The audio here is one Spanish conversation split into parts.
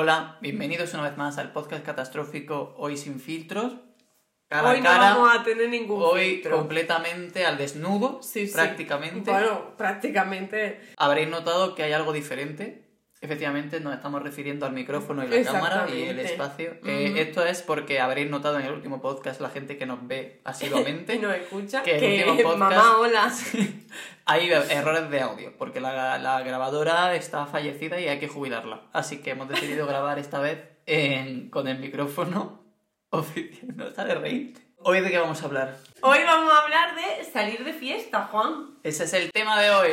Hola, bienvenidos una vez más al podcast catastrófico Hoy sin filtros. Cara Hoy a no cara, vamos a tener ningún hoy filtro. completamente al desnudo, Sí, sí. prácticamente. Bueno, prácticamente. Habréis notado que hay algo diferente. Efectivamente, nos estamos refiriendo al micrófono y la cámara y el espacio. Eh, Ujú. Esto es porque habréis notado en el último podcast la gente que nos ve asiduamente. Y nos escucha. Que Que, el último podcast- mamá, hola. Hay errores de audio, porque la, la grabadora está fallecida y hay que jubilarla. Así que hemos decidido grabar esta vez en- con el micrófono oficial. No está de reírte. Hoy de qué vamos a hablar. Hoy vamos a hablar de salir de fiesta, Juan. Ese es el tema de hoy.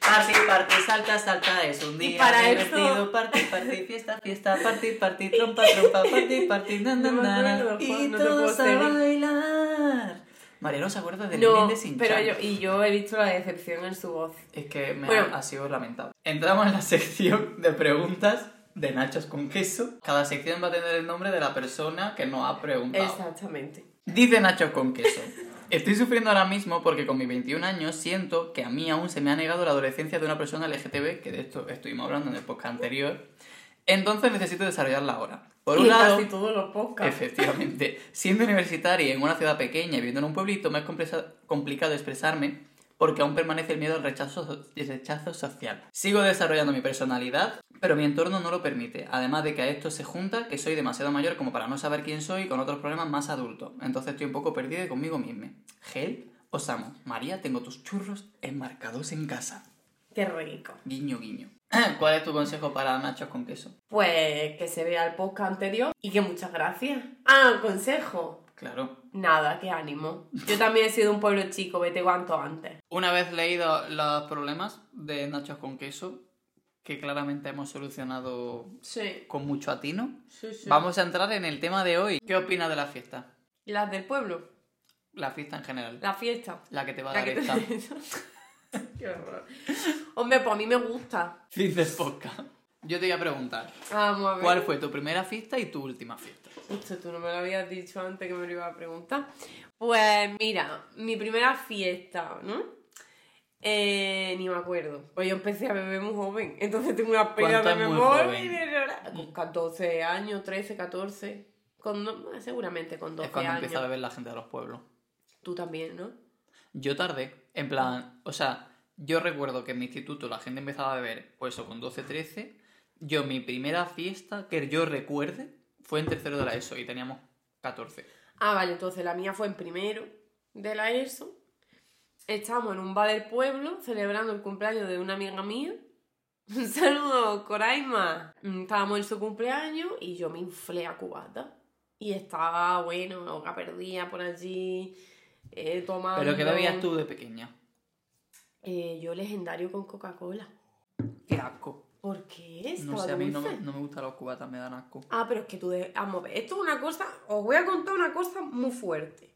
Party, party, salta, salta, es un Y día para divertido. eso- Party, party, fiesta, fiesta, party, party, trompa, trompa, party, party, na, na, No na, acuerdo, Y no todos a bailar. María no se acuerda del No, de sin pero yo, y yo he visto la decepción en su voz. Es que me Bueno. ha, ha sido lamentable. Entramos en la sección de preguntas de nachos con queso. Cada sección va a tener el nombre de la persona que nos ha preguntado. Exactamente. Dice nachos con queso. Estoy sufriendo ahora mismo porque con mis 21 años siento que a mí aún se me ha negado la adolescencia de una persona LGTB, que de esto estuvimos hablando en el podcast anterior. Entonces necesito desarrollarla ahora. Por un y lado, casi todos los podcasts. Efectivamente. Siendo universitaria en una ciudad pequeña y viviendo en un pueblito, me es complicado expresarme porque aún permanece el miedo al rechazo, social. Sigo desarrollando mi personalidad, pero mi entorno no lo permite. Además de que a esto se junta que soy demasiado mayor como para no saber quién soy y con otros problemas más adultos. Entonces estoy un poco perdida conmigo misma. Gel o Samo. María, tengo tus churros enmarcados en casa. Qué rico. Guiño, guiño. ¿Cuál es tu consejo para nachos con queso? Pues que se vea el podcast anterior y que muchas gracias. Ah, consejo. Claro. Nada, qué ánimo. Yo también he sido un pueblo chico, vete cuanto antes. Una vez leído los problemas de nachos con queso, que claramente hemos solucionado Sí, con mucho atino, sí, sí. vamos a entrar en el tema de hoy. ¿Qué opinas de la fiesta? Las del pueblo, La fiesta en general. la fiesta. La que te va a La dar te- esta. Qué horror. Hombre, pues a mí me gusta. Fin del podcast. Yo te voy a preguntar, Vamos a ver. ¿cuál fue tu primera fiesta y tu última fiesta? Esto tú no me lo habías dicho antes que me lo iba a preguntar. Pues mira, mi primera fiesta, ¿no? Eh, ni me acuerdo. Pues yo empecé a beber muy joven. Entonces tengo una pena ¿Cuánto de memoria. Con 14 años, 13, 14. Con, no- seguramente con 12 es cuando años. empieza a beber la gente de los pueblos. Tú también, ¿no? Yo tardé, en plan, o sea, yo recuerdo que en mi instituto la gente empezaba a beber, pues eso, con 12, 13. Yo, mi primera fiesta que yo recuerde fue en tercero de la ESO y teníamos 14. Ah, vale, entonces la mía fue en primero de la ESO. Estábamos en un bar del pueblo celebrando el cumpleaños de una amiga mía. Un saludo, Coraima. Estábamos en su cumpleaños y yo me inflé a cubata. Y estaba, bueno, loca perdida por allí, eh, tomando... ¿Pero qué bebías tú de pequeña? Eh, yo legendario con Coca-Cola. Qué asco. ¿Por qué? No sé, a mí no, me- no me gustan los cubatas, me dan asco. Ah, pero es que tú... De... Vamos a ver, esto es una cosa... Os voy a contar una cosa muy fuerte.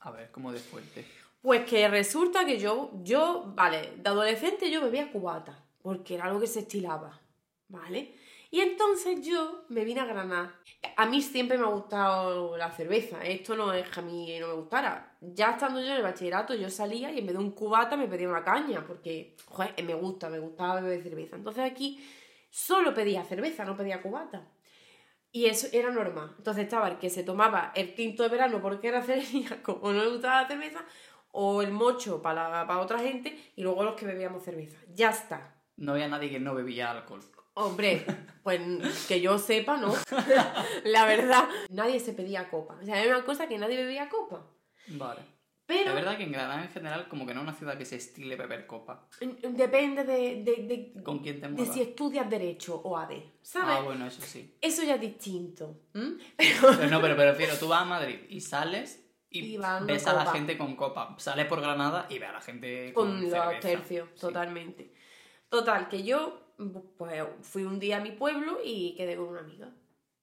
A ver, como de fuerte. Pues que resulta que yo, yo, vale, de adolescente yo bebía cubata, porque era algo que se estilaba, ¿vale? Y entonces yo me vine a Granada. A mí siempre me ha gustado la cerveza, esto no es que a mí no me gustara. Ya estando yo en el bachillerato, yo salía y en vez de un cubata me pedía una caña, porque, joder, me gusta, me gustaba beber cerveza. Entonces aquí solo pedía cerveza, no pedía cubata. Y eso era normal. Entonces estaba el que se tomaba el quinto de verano porque era celíaco o no le gustaba la cerveza, o el mocho para, para otra gente, y luego los que bebíamos cerveza. Ya está. No había nadie que no bebía alcohol. Hombre, pues que yo sepa, ¿no? la verdad, nadie se pedía copa. O sea, era una cosa que nadie bebía copa. Vale. Pero Es verdad que en Granada en general como que no es una ciudad que se estile beber copa. depende de, de, de- ¿Con quién te de muevas? si estudias Derecho o AD, ¿sabes? Ah, bueno, eso sí. Eso ya es distinto. ¿m? Pero no, pero prefiero, tú vas a Madrid y sales y, ves a la gente con copa. Sales por Granada y ves a la gente con, con los cerveza. tercios, Sí. totalmente. Total, que yo pues fui un día a mi pueblo y quedé con una amiga.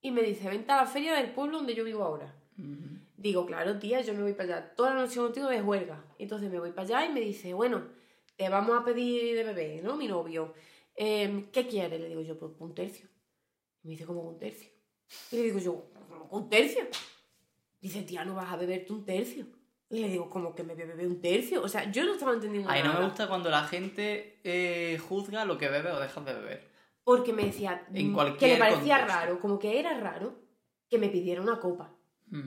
Y me dice, vente a la feria del pueblo donde yo vivo ahora. Digo, claro, tía, yo me voy para allá. Toda la noche contigo de juerga. Entonces me voy para allá y me dice, bueno, te vamos a pedir de bebé, ¿no? Mi novio. Em, ¿Qué quieres? Le digo yo, pues un tercio. Y me dice, ¿cómo un tercio? Y le digo yo, ¿cómo un tercio? Dice, tía, no vas a beberte un tercio. Y le digo, como que me bebe un tercio. O sea, yo no estaba entendiendo Ay, no nada. me gusta cuando la gente eh, juzga lo que bebe o dejas de beber. porque me decía En mm, que le parecía contexto. raro, como que era raro que me pidiera una copa.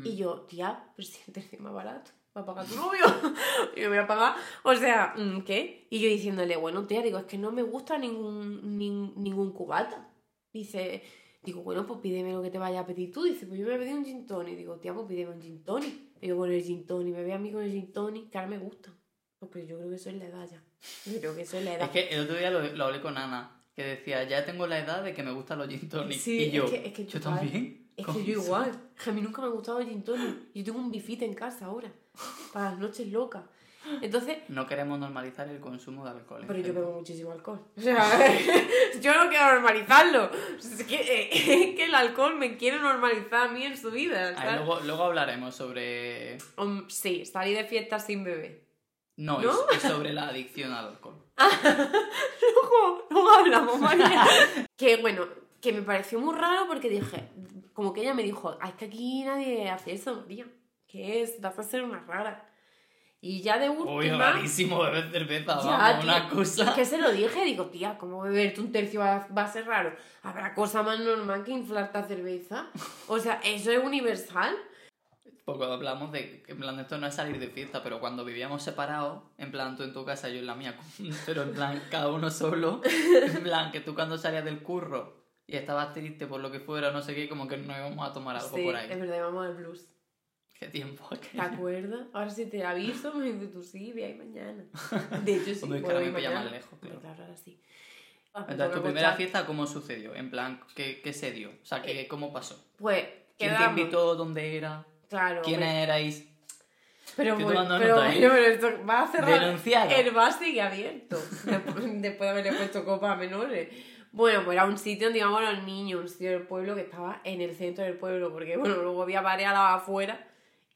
Y yo, tía, pero si el tercio más barato, va a pagar tu novio. y me voy a pagar, o sea, mm, ¿qué? Y yo diciéndole, bueno, tía, digo, es que no me gusta ningún, nin- ningún cubata. Dice, digo, bueno, pues pídeme lo que te vaya a pedir tú. Dice, pues yo me voy a pedir un gin tonic. Digo, tía, pues pídeme un gin tonic. Digo, con el gin tonic, me ve a mí con el gin tonic, que ahora me gusta. Porque yo creo que eso es la edad ya. Yo creo que eso es la edad. Es que el otro día lo, lo hablé con Ana, que decía, ya tengo la edad de que me gustan los gin tonic. Sí, y es yo, que- es que yo igual. también. Es ¿Cómo que yo igual. Es a mí nunca me ha gustado el gin tonic. Yo tengo un bifite en casa ahora. Para las noches locas. Entonces, No queremos normalizar el consumo de alcohol. pero yo bebo muchísimo alcohol. O sea, yo no quiero normalizarlo. Es que, eh, es que el alcohol me quiere normalizar a mí en su vida. Luego, luego hablaremos sobre... Um, sí, salí de fiesta sin beber. No, ¿No? Es, es sobre la adicción al alcohol. Luego, luego hablamos, María. que bueno, que me pareció muy raro porque dije, como que ella me dijo, "Ah, es que aquí nadie hace eso, María. ¿Qué es? Vas a ser una rara. Y ya de última... Uy, rarísimo beber cerveza, Ya, vamos, tío, una cosa... Es que se lo dije, digo, tía, ¿cómo beberte un tercio va, va a ser raro? ¿Habrá cosa más normal que inflarte a cerveza? O sea, ¿eso es universal? Poco hablamos de en plan esto no es salir de fiesta, pero cuando vivíamos separados, en plan tú en tu casa, yo en la mía, pero en plan cada uno solo, en plan que tú cuando salías del curro y estabas triste por lo que fuera, no sé qué, como que nos íbamos a tomar algo sí, por es ahí. verdad, vamos al blues. Qué tiempo. ¿Te aquel. acuerdas? Ahora sí te aviso, me dices tú sí, ve ahí mañana. De hecho, sí, Hombre, puedo ir mañana. más lejos, claro. claro, ahora sí. Ah, me Entonces, tu primera fiesta, ¿cómo sucedió? En plan, ¿qué, qué se dio? O sea, ¿qué, ¿cómo pasó? Pues, ¿Quién te invitó? ¿Dónde era? Claro. ¿Quiénes hombre. erais? Pero, tomando pero, nota, ¿eh? pero esto va a cerrar. Denunciado. El bar sigue abierto. Después, después de haberle puesto copa a menores. Bueno, pues era un sitio donde íbamos los niños, un sitio del pueblo que estaba en el centro del pueblo, porque bueno, luego había bares afuera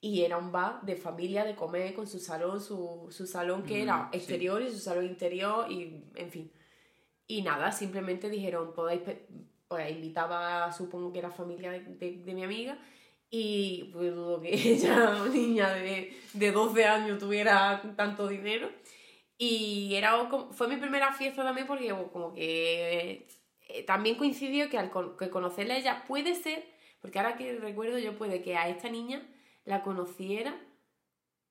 y era un bar de familia, de comer, con su salón, su, su salón que era Mm, sí. exterior y su salón interior y en fin. Y nada, simplemente dijeron, podéis, pe- pues invitaba, supongo que era familia de, de- de mi amiga, y pues dudo que ella, una niña de, de 12 años, tuviera tanto dinero. Y era, fue mi primera fiesta también porque como que eh, también coincidió que al con- que conocerla a ella puede ser, porque ahora que recuerdo yo puede que a esta niña la conociera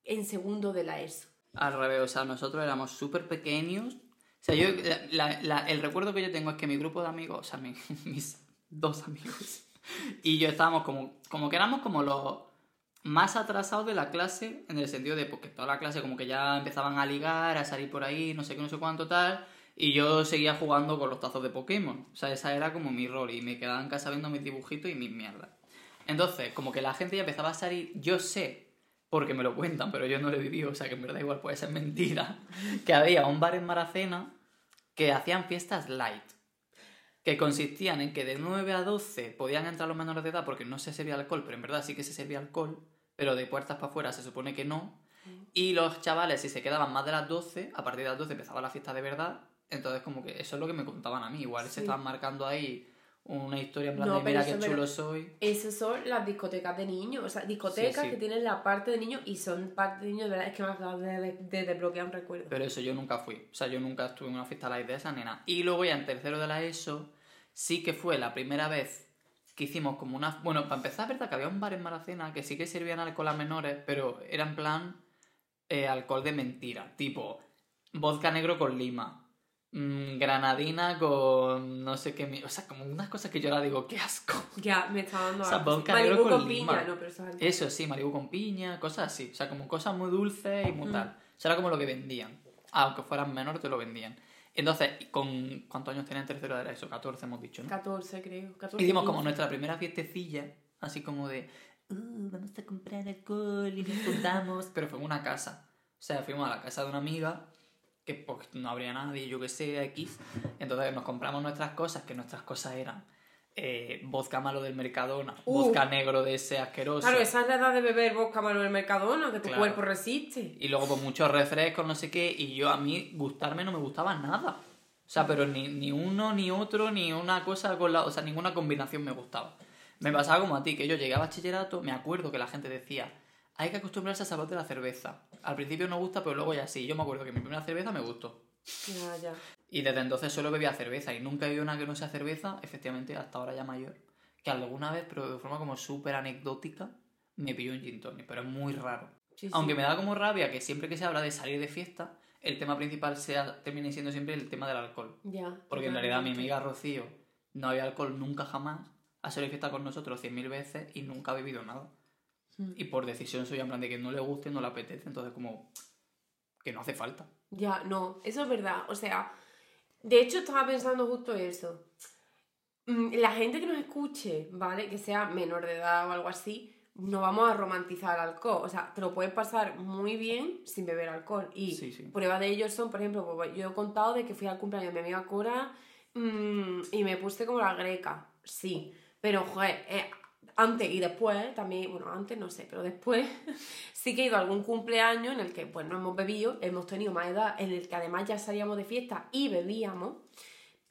en segundo de la ESO. Al revés, o sea, nosotros éramos súper pequeños. O sea, yo, la- la- el recuerdo que yo tengo es que mi grupo de amigos, o sea, mi- mis dos amigos, y yo estábamos como, como que éramos como los más atrasados de la clase, en el sentido de porque toda la clase como que ya empezaban a ligar, a salir por ahí, no sé qué, no sé cuánto tal, y yo seguía jugando con los tazos de Pokémon. O sea, esa era como mi rol, y me quedaba en casa viendo mis dibujitos y mis mierdas. Entonces, como que la gente ya empezaba a salir, yo sé, porque me lo cuentan, pero yo no lo he vivido, o sea que en verdad igual puede ser mentira, que había un bar en Maracena que hacían fiestas light, que consistían en que de 9 a 12 podían entrar los menores de edad porque no se servía alcohol, pero en verdad sí que se servía alcohol, pero de puertas para afuera se supone que no. Y los chavales, si se quedaban más de las 12, a partir de las 12 empezaba la fiesta de verdad. Entonces, como que eso es lo que me contaban a mí. Igual Sí. se estaban marcando ahí una historia en plan No, de mira qué me chulo soy. Esas son las discotecas de niños, o sea, discotecas Sí, sí. que tienen la parte de niños y son parte de niños, de verdad, es que me acabas de, de, de desbloquear un recuerdo. Pero eso yo nunca fui. O sea, yo nunca estuve en una fiesta light de esa ni nada. Y luego ya en tercero de la ESO, sí que fue la primera vez que hicimos como una... Bueno, para empezar, es verdad que había un bar en Maracena que sí que servían alcohol a menores, pero era en plan eh, alcohol de mentira. Tipo, vodka negro con lima. Mm, granadina con no sé qué... O sea, como unas cosas que yo ahora digo, qué asco. Ya, me está dando O sea, algo. Malibu con con piña, no, pero eso es. Eso sí, Malibu con piña, cosas así. O sea, como cosas muy dulces y muy Mm. tal. Eso era como lo que vendían. Aunque fueran menores, te lo vendían. Entonces, con ¿cuántos años tenía en tercero de la ESO? 14 hemos dicho, ¿no? 14, creo. 14, Hicimos como 15. nuestra primera fiestecilla, así como de, "Uh, vamos a comprar alcohol y nos juntamos. Pero fue en una casa. O sea, fuimos a la casa de una amiga, que pues, no habría nadie, yo que sé, X. Entonces nos compramos nuestras cosas, que nuestras cosas eran eh, vodka malo del Mercadona, Uh. vodka negro de ese asqueroso. Claro, esa es la edad de beber vodka malo del Mercadona, que tu Claro. cuerpo resiste. Y luego pues muchos refrescos, no sé qué, y yo a mí gustarme no me gustaba nada. O sea, pero ni, ni uno, ni otro, ni una cosa con la... O sea, ninguna combinación me gustaba. Me pasaba como a ti, que yo llegué a bachillerato, me acuerdo que la gente decía, hay que acostumbrarse al sabor de la cerveza. Al principio no gusta, pero luego ya sí. Yo me acuerdo que mi primera cerveza me gustó. Ya, ya. Y desde entonces solo bebía cerveza y nunca he bebido una que no sea cerveza, efectivamente, hasta ahora ya mayor. Que alguna vez, pero de forma como súper anecdótica, me pilló un gin tonic, pero es muy raro. Sí, sí. Aunque me da como rabia que siempre que se habla de salir de fiesta, el tema principal sea, termine siendo siempre el tema del alcohol. Ya. Porque en realidad mi amiga Rocío no había alcohol nunca jamás, ha salido de fiesta con nosotros cien mil veces y nunca ha bebido nada. Mm. Y por decisión suya, en plan de que no le guste, no le apetece, entonces como que no hace falta. Ya, no, eso es verdad. O sea, de hecho estaba pensando justo eso. Mm, La gente que nos escuche, ¿vale? Que sea menor de edad o algo así, no vamos a romantizar alcohol. O sea, te lo puedes pasar muy bien sin beber alcohol. Y Sí, sí. pruebas de ello son, por ejemplo, pues, yo he contado de que fui al cumpleaños de mi amiga Cora mm, y me puse como la greca. Sí, pero joder, eh, antes y después, también, bueno, antes no sé, pero después sí que he ido a algún cumpleaños en el que pues no hemos bebido, hemos tenido más edad, en el que además ya salíamos de fiesta y bebíamos.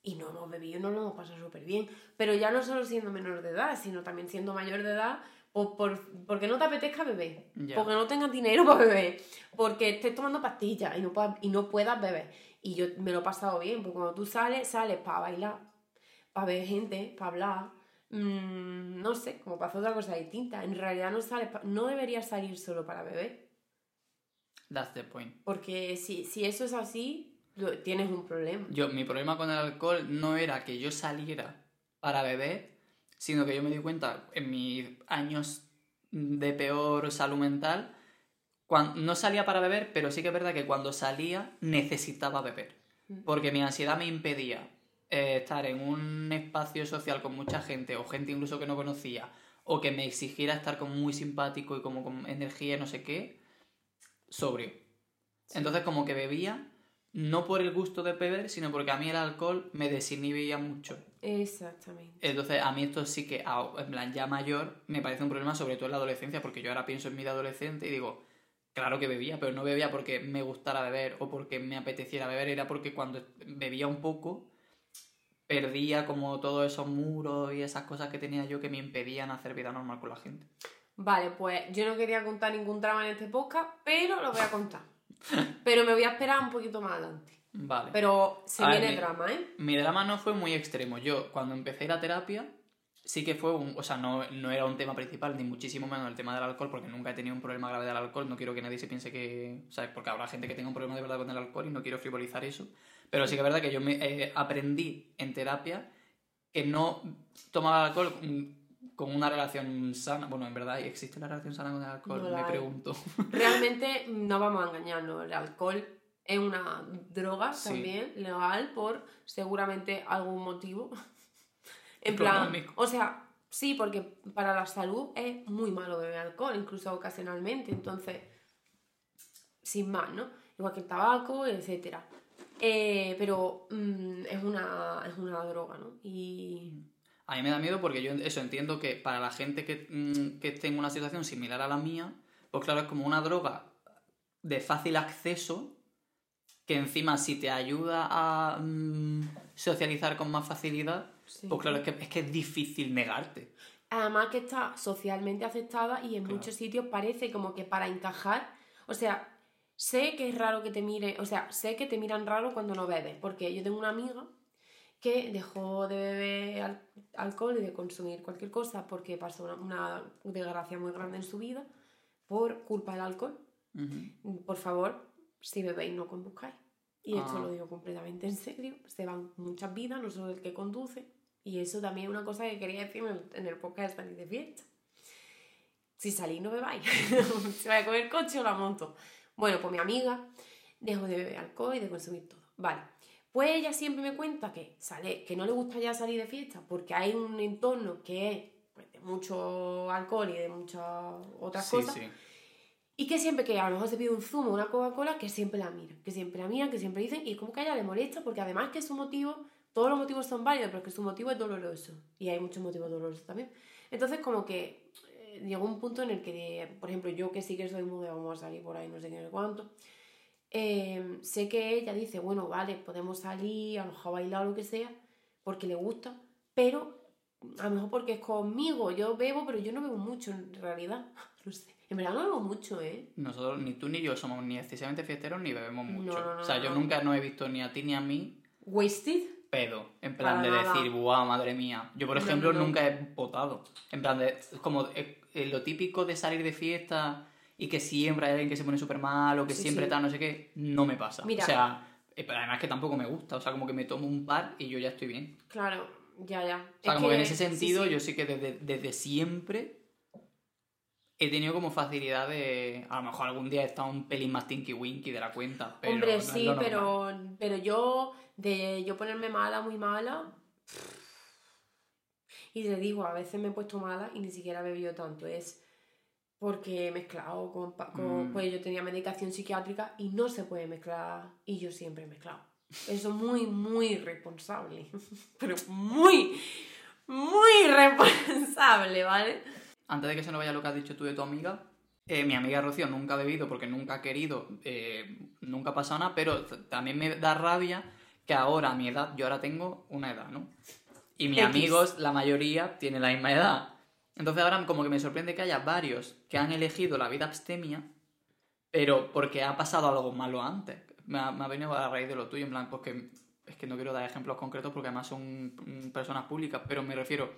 Y no hemos bebido no lo hemos pasado súper bien. Pero ya no solo siendo menor de edad, sino también siendo mayor de edad, o por, porque no te apetezca beber, porque no tengas dinero para beber, porque estés tomando pastillas y no, puedas, y no puedas beber. Y yo me lo he pasado bien, porque cuando tú sales, sales para bailar, para ver gente, para hablar, mm, no sé, como para hacer otra cosa distinta. En realidad no sales, pa- no deberías salir solo para beber, That's the point. porque si, si eso es así, tienes un problema. Yo, mi problema con el alcohol no era que yo saliera para beber, sino que yo me di cuenta en mis años de peor salud mental, cuan- no salía para beber, pero sí que es verdad que cuando salía necesitaba beber. Porque mi ansiedad me impedía eh, estar en un espacio social con mucha gente, o gente incluso que no conocía, o que me exigiera estar como muy simpático y como con energía y no sé qué, sobrio. Entonces como que bebía, no por el gusto de beber, sino porque a mí el alcohol me desinhibía mucho. Exactamente. Entonces a mí esto sí que, en plan ya mayor, me parece un problema, sobre todo en la adolescencia, porque yo ahora pienso en mi vida adolescente y digo, claro que bebía, pero no bebía porque me gustara beber o porque me apeteciera beber, era porque cuando bebía un poco perdía como todos esos muros y esas cosas que tenía yo que me impedían hacer vida normal con la gente. Vale, pues yo no quería contar ningún drama en este podcast, pero lo voy a contar. Pero me voy a esperar un poquito más adelante. Vale. Pero se A ver, viene drama, ¿eh? Mi drama no fue muy extremo. Yo, cuando empecé la terapia, sí que fue un. O sea, no, no era un tema principal, ni muchísimo menos el tema del alcohol, porque nunca he tenido un problema grave del alcohol. No quiero que nadie se piense que. ¿Sabes? Porque habrá gente que tenga un problema de verdad con el alcohol y no quiero frivolizar eso. Pero sí que es verdad que yo me eh, aprendí en terapia que no tomaba alcohol con una relación sana. Bueno, en verdad, ¿existe la relación sana con el alcohol? No me hay. pregunto. Realmente no vamos a engañarnos. El alcohol es una droga Sí. también legal por seguramente algún motivo. en plan, o sea, sí, porque para la salud es muy malo beber alcohol, incluso ocasionalmente. Entonces, sin más, ¿no? Igual que el tabaco, etcétera. Eh, pero mm, es, una, es una droga, ¿no? Y A mí me da miedo porque yo eso entiendo que para la gente que, mm, que esté en una situación similar a la mía, pues claro, es como una droga de fácil acceso que encima si te ayuda a mm, socializar con más facilidad, Sí. pues claro, es que, es que es difícil negarte. Además que está socialmente aceptada y en Claro. muchos sitios parece como que para encajar, o sea, sé que es raro que te mire, o sea, sé que te miran raro cuando no bebes, porque yo tengo una amiga que dejó de beber al- alcohol y de consumir cualquier cosa porque pasó una, una desgracia muy grande en su vida por culpa del alcohol. Por favor, si bebéis no conduzcáis. Y esto Ah. lo digo completamente en serio. Se van muchas vidas, no solo el que conduce. Y eso también es una cosa que quería decir en el, podcast de salir de fiesta. Si salís no bebáis. Se va a comer coche o la moto. Bueno, pues mi amiga dejó de beber alcohol y de consumir todo. Vale. Pues ella siempre me cuenta que sale, que no le gusta ya salir de fiesta porque hay un entorno que es pues, de mucho alcohol y de muchas otras Sí, cosas. sí. Y que siempre que a lo mejor se pide un zumo o una Coca-Cola, que siempre la miran, que siempre la miran, que siempre dicen, y como que a ella le molesta, porque además que su motivo, todos los motivos son válidos, pero que su motivo es doloroso. Y hay muchos motivos dolorosos también. Entonces, como que llegó un punto en el que, por ejemplo, yo que sí que soy muy de vamos a salir por ahí, no sé qué, no sé cuánto, eh, sé que ella dice, bueno, vale, podemos salir, a lo mejor a bailar o lo que sea, porque le gusta, pero a lo mejor porque es conmigo, yo bebo, pero yo no bebo mucho en realidad, no sé. En verdad no bebo mucho, ¿eh? Nosotros, ni tú ni yo somos ni excesivamente fiesteros ni bebemos mucho. no, no, o sea, yo nunca no he visto ni a ti ni a mí ¿Wasted? pedo. En plan Para de nada. decir, buah, madre mía. Yo, por ejemplo, nunca he potado. En plan de, como eh, eh, lo típico de salir de fiesta y que siempre hay alguien que se pone súper mal o que Sí, siempre sí. tal, no sé qué, no me pasa. Mira. O sea, eh, pero además que tampoco me gusta. O sea, como que me tomo un par y yo ya estoy bien. Claro, ya, ya. O sea, Es como que en ese sentido, sí. yo sí que desde, desde siempre he tenido como facilidad de. A lo mejor algún día he estado un pelín más tinky winky de la cuenta. Pero Hombre, sí, pero, pero yo, de yo ponerme mala, muy mala. Y te digo, a veces me he puesto mala y ni siquiera he bebido tanto. Es porque he mezclado con, con- Mm. Pues yo tenía medicación psiquiátrica y no se puede mezclar. Y yo siempre he mezclado. Eso es muy, muy responsable. Pero muy, muy responsable, ¿vale? Antes de que se nos vaya lo que has dicho tú de tu amiga, eh, mi amiga Rocío nunca ha bebido porque nunca ha querido, eh, nunca ha pasado nada, pero también me da rabia que ahora a mi edad, yo ahora tengo una edad, ¿no? Y mis X. amigos, la mayoría, tienen la misma edad. Entonces ahora como que me sorprende que haya varios que han elegido la vida abstemia, pero porque ha pasado algo malo antes. Me ha, me ha venido a raíz de lo tuyo, en plan, porque es que no quiero dar ejemplos concretos porque además son mm, personas públicas, pero me refiero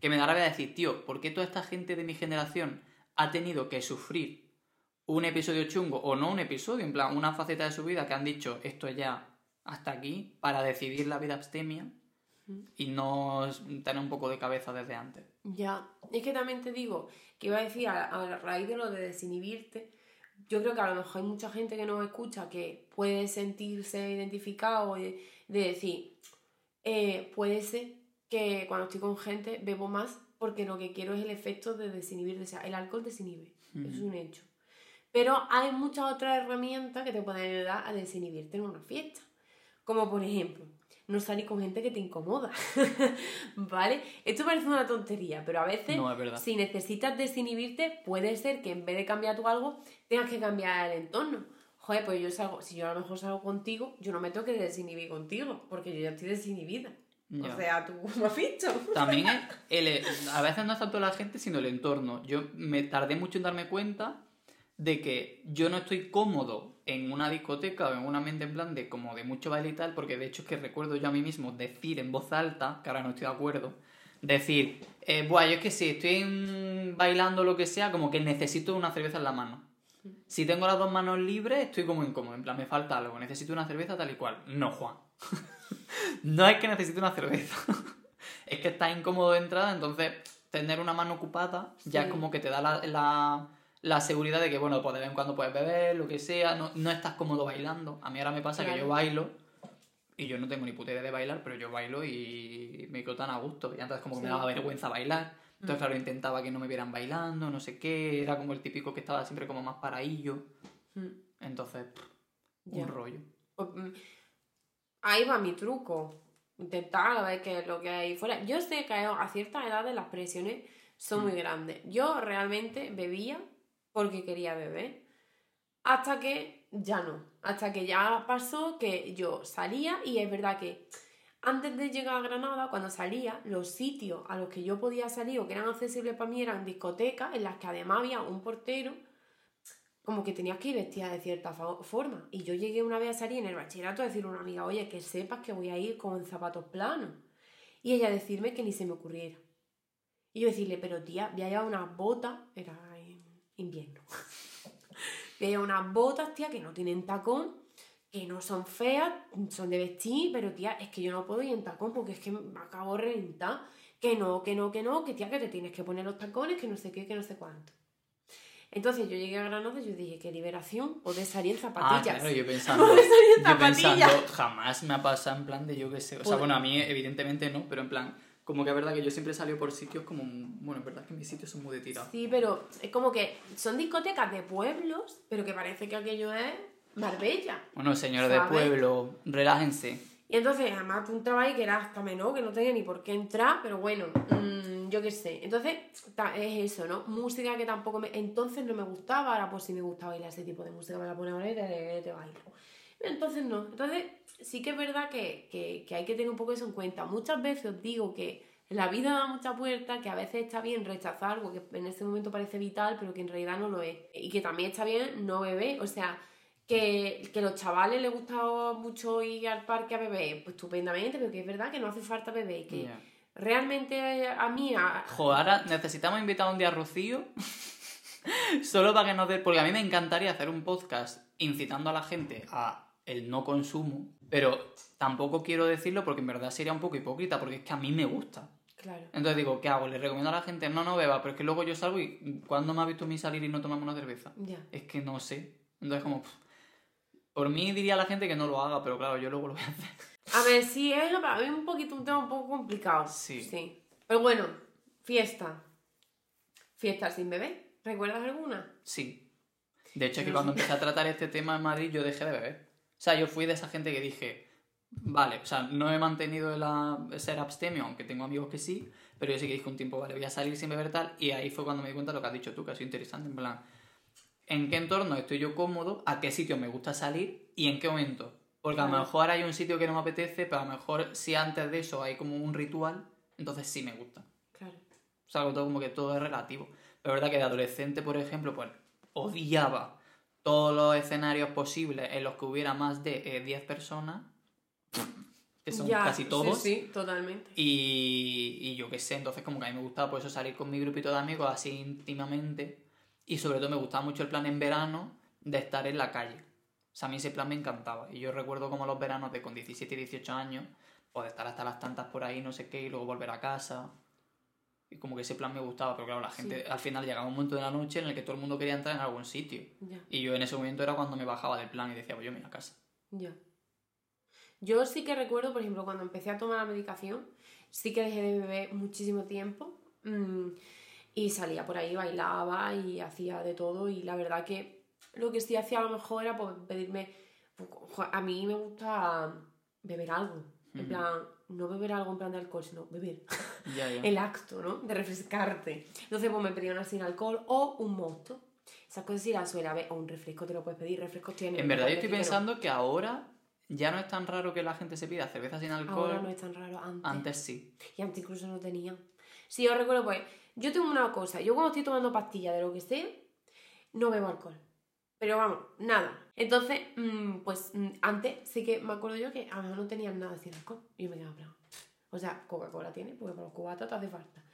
que me da rabia decir, tío, ¿por qué toda esta gente de mi generación ha tenido que sufrir un episodio chungo o no un episodio, en plan, una faceta de su vida que han dicho esto ya hasta aquí para decidir la vida abstemia y no tener un poco de cabeza desde antes? Ya, es que también te digo que iba a decir a, a raíz de lo de desinhibirte, yo creo que a lo mejor hay mucha gente que nos escucha que puede sentirse identificado de, de decir, eh, puede ser que cuando estoy con gente bebo más porque lo que quiero es el efecto de desinhibirte, o sea, el alcohol desinhibe, eso es un hecho. Pero hay muchas otras herramientas que te pueden ayudar a desinhibirte en una fiesta, como por ejemplo, no salir con gente que te incomoda, ¿vale? Esto parece una tontería, pero a veces No, si necesitas desinhibirte, puede ser que en vez de cambiar tú algo, tengas que cambiar el entorno. Joder, pues yo salgo, si yo a lo mejor salgo contigo, yo no me tengo que desinhibir contigo, porque yo ya estoy desinhibida. Ya. O sea, tú me has visto. También es el- a veces no es tanto la gente, sino el entorno. Yo me tardé mucho en darme cuenta de que yo no estoy cómodo en una discoteca o en un ambiente en plan de como de mucho baile y tal, porque de hecho es que recuerdo yo a mí mismo decir en voz alta, que ahora no estoy de acuerdo, decir, eh, buah, yo es que si estoy mm, bailando lo que sea, como que necesito una cerveza en la mano. Si tengo las dos manos libres, estoy como incómodo, en plan, me falta algo, necesito una cerveza tal y cual. No, Juan. no es que necesite una cerveza. es que estás incómodo de entrada, entonces tener una mano ocupada ya Sí. es como que te da la, la, la seguridad de que, bueno, pues de vez en cuando puedes beber, lo que sea, no, no estás cómodo bailando. A mí ahora me pasa que yo bailo y yo no tengo ni puta idea de bailar, pero yo bailo y me quedo tan a gusto. Y antes como que me daba vergüenza bailar. Entonces, claro, intentaba que no me vieran bailando, no sé qué. Era como el típico que estaba siempre como más paraillo. Mm, Entonces, pff, un rollo. pues, mm, ahí va mi truco. Intentar a ver qué es lo que hay fuera. Yo sé que a ciertas edades las presiones son muy grandes. Yo realmente bebía porque quería beber. Hasta que ya no. Hasta que ya pasó que yo salía y es verdad que antes de llegar a Granada, cuando salía, los sitios a los que yo podía salir o que eran accesibles para mí eran discotecas en las que además había un portero como que tenías que ir vestida de cierta forma. Y yo llegué una vez a salir en el bachillerato a decirle a una amiga, oye, que sepas que voy a ir con zapatos planos. Y ella decirme que ni se me ocurriera. Y yo decirle, pero tía, voy a llevar unas botas, era invierno. llevar unas botas, tía, que no tienen tacón, que no son feas, son de vestir, pero tía, es que yo no puedo ir en tacón porque es que me acabo de reventar. Que no, que no, que no, que tía, que te tienes que poner los tacones, que no sé qué, que no sé cuánto. Entonces yo llegué a Granada y yo dije, qué liberación, poder salir en Ah, zapatillas. claro, yo pensando, Poder salir en yo pensando, zapatillas. jamás me ha pasado en plan de yo qué sé. O sea, bueno, a mí evidentemente no, pero en plan, como que es verdad que yo siempre salido por sitios como, bueno, es verdad que mis sitios son muy de tirado. Sí, pero es como que son discotecas de pueblos, pero que parece que aquello es Marbella. Bueno, señores de pueblo, relájense. Y entonces, además, tú entrabas ahí que era hasta menor, que no tenía ni por qué entrar, pero bueno, mm, yo qué sé. Entonces, es eso, ¿no? Música que tampoco me... Entonces no me gustaba, ahora pues sí me gusta bailar ese tipo de música, me la pone ahora y te, te bailo. Entonces no. Entonces, sí que es verdad que, que, que hay que tener un poco eso en cuenta. Muchas veces os digo que La vida da mucha puerta, que a veces está bien rechazar algo que en ese momento parece vital, pero que en realidad no lo es. Y que también está bien no beber. O sea, que, que los chavales les gusta mucho ir al parque a beber, pues estupendamente, pero que es verdad que no hace falta beber. Que realmente a mí, a- Joder, ahora necesitamos invitar un día a Rocío. Solo para que nos dé. Porque a mí me encantaría hacer un podcast incitando a la gente a el no consumo. Pero tampoco quiero decirlo porque en verdad sería un poco hipócrita. Porque es que a mí me gusta. claro. Entonces digo, ¿qué hago? Le recomiendo a la gente, no, no beba. Pero es que luego yo salgo y ¿cuándo me ha visto a mí salir y no tomamos una cerveza? Es que no sé. Entonces, como. pff, Por mí diría a la gente que no lo haga, pero claro, yo luego lo voy a hacer. A ver, sí, es para mí un poquito un tema un poco complicado. Sí. Sí. Pero bueno, fiesta. Fiesta sin bebé. ¿Recuerdas alguna? Sí. De hecho, es que cuando empecé a tratar este tema en Madrid, yo dejé de beber. O sea, yo fui de esa gente que dije, vale, o sea, no he mantenido el ser abstemio, aunque tengo amigos que sí, pero yo sí que dije un tiempo, vale, voy a salir sin beber tal, y ahí fue cuando me di cuenta de lo que has dicho tú, que ha sido interesante, en plan, ¿en qué entorno estoy yo cómodo? ¿A qué sitio me gusta salir? ¿Y en qué momento? Porque a lo mejor hay un sitio que no me apetece, pero a lo mejor si antes de eso hay como un ritual, entonces sí me gusta. Claro. O sea, todo como que todo es relativo. Pero es verdad que de adolescente, por ejemplo, pues odiaba todos los escenarios posibles en los que hubiera más de eh, 10 personas, que son Ya, casi todos. Sí, sí, totalmente. Y, y yo qué sé, entonces como que a mí me gustaba por eso salir con mi grupito de amigos así íntimamente. Y sobre todo me gustaba mucho el plan en verano de estar en la calle. O sea, a mí ese plan me encantaba. Y yo recuerdo como los veranos de con 17 y 18 años, pues de estar hasta las tantas por ahí, no sé qué, y luego volver a casa. Y como que ese plan me gustaba, pero claro, la gente al final llegaba un momento de la noche en el que todo el mundo quería entrar en algún sitio. Ya, Y yo en ese momento era cuando me bajaba del plan y decía, pues yo me voy a casa. ya. Yo sí que recuerdo, por ejemplo, cuando empecé a tomar la medicación, sí que dejé de beber muchísimo tiempo. mm, y salía por ahí, bailaba y hacía de todo. Y la verdad que lo que sí hacía a lo mejor era pues, pedirme. pues, A mí me gusta beber algo. En plan, no beber algo en plan de alcohol, sino beber. Ya, ya. el acto, ¿no? De refrescarte. Entonces, pues me pedía una sin alcohol o un mosto. Esas cosas sí las suele haber. O un refresco te lo puedes pedir, refrescos tienen. En verdad yo estoy pero pensando que ahora ya no es tan raro que la gente se pida cerveza sin alcohol. Ahora no es tan raro. Antes. Antes sí. Y antes incluso no tenían. Sí, yo recuerdo, pues, yo tengo una cosa. Yo cuando estoy tomando pastillas de lo que sea, no bebo alcohol. Pero vamos, nada. Entonces, mm, pues mm, antes sí que me acuerdo yo que a lo mejor no tenían nada sin alcohol. Y yo me quedaba plan. O sea, Coca-Cola tiene, porque para los cubatas te hace falta.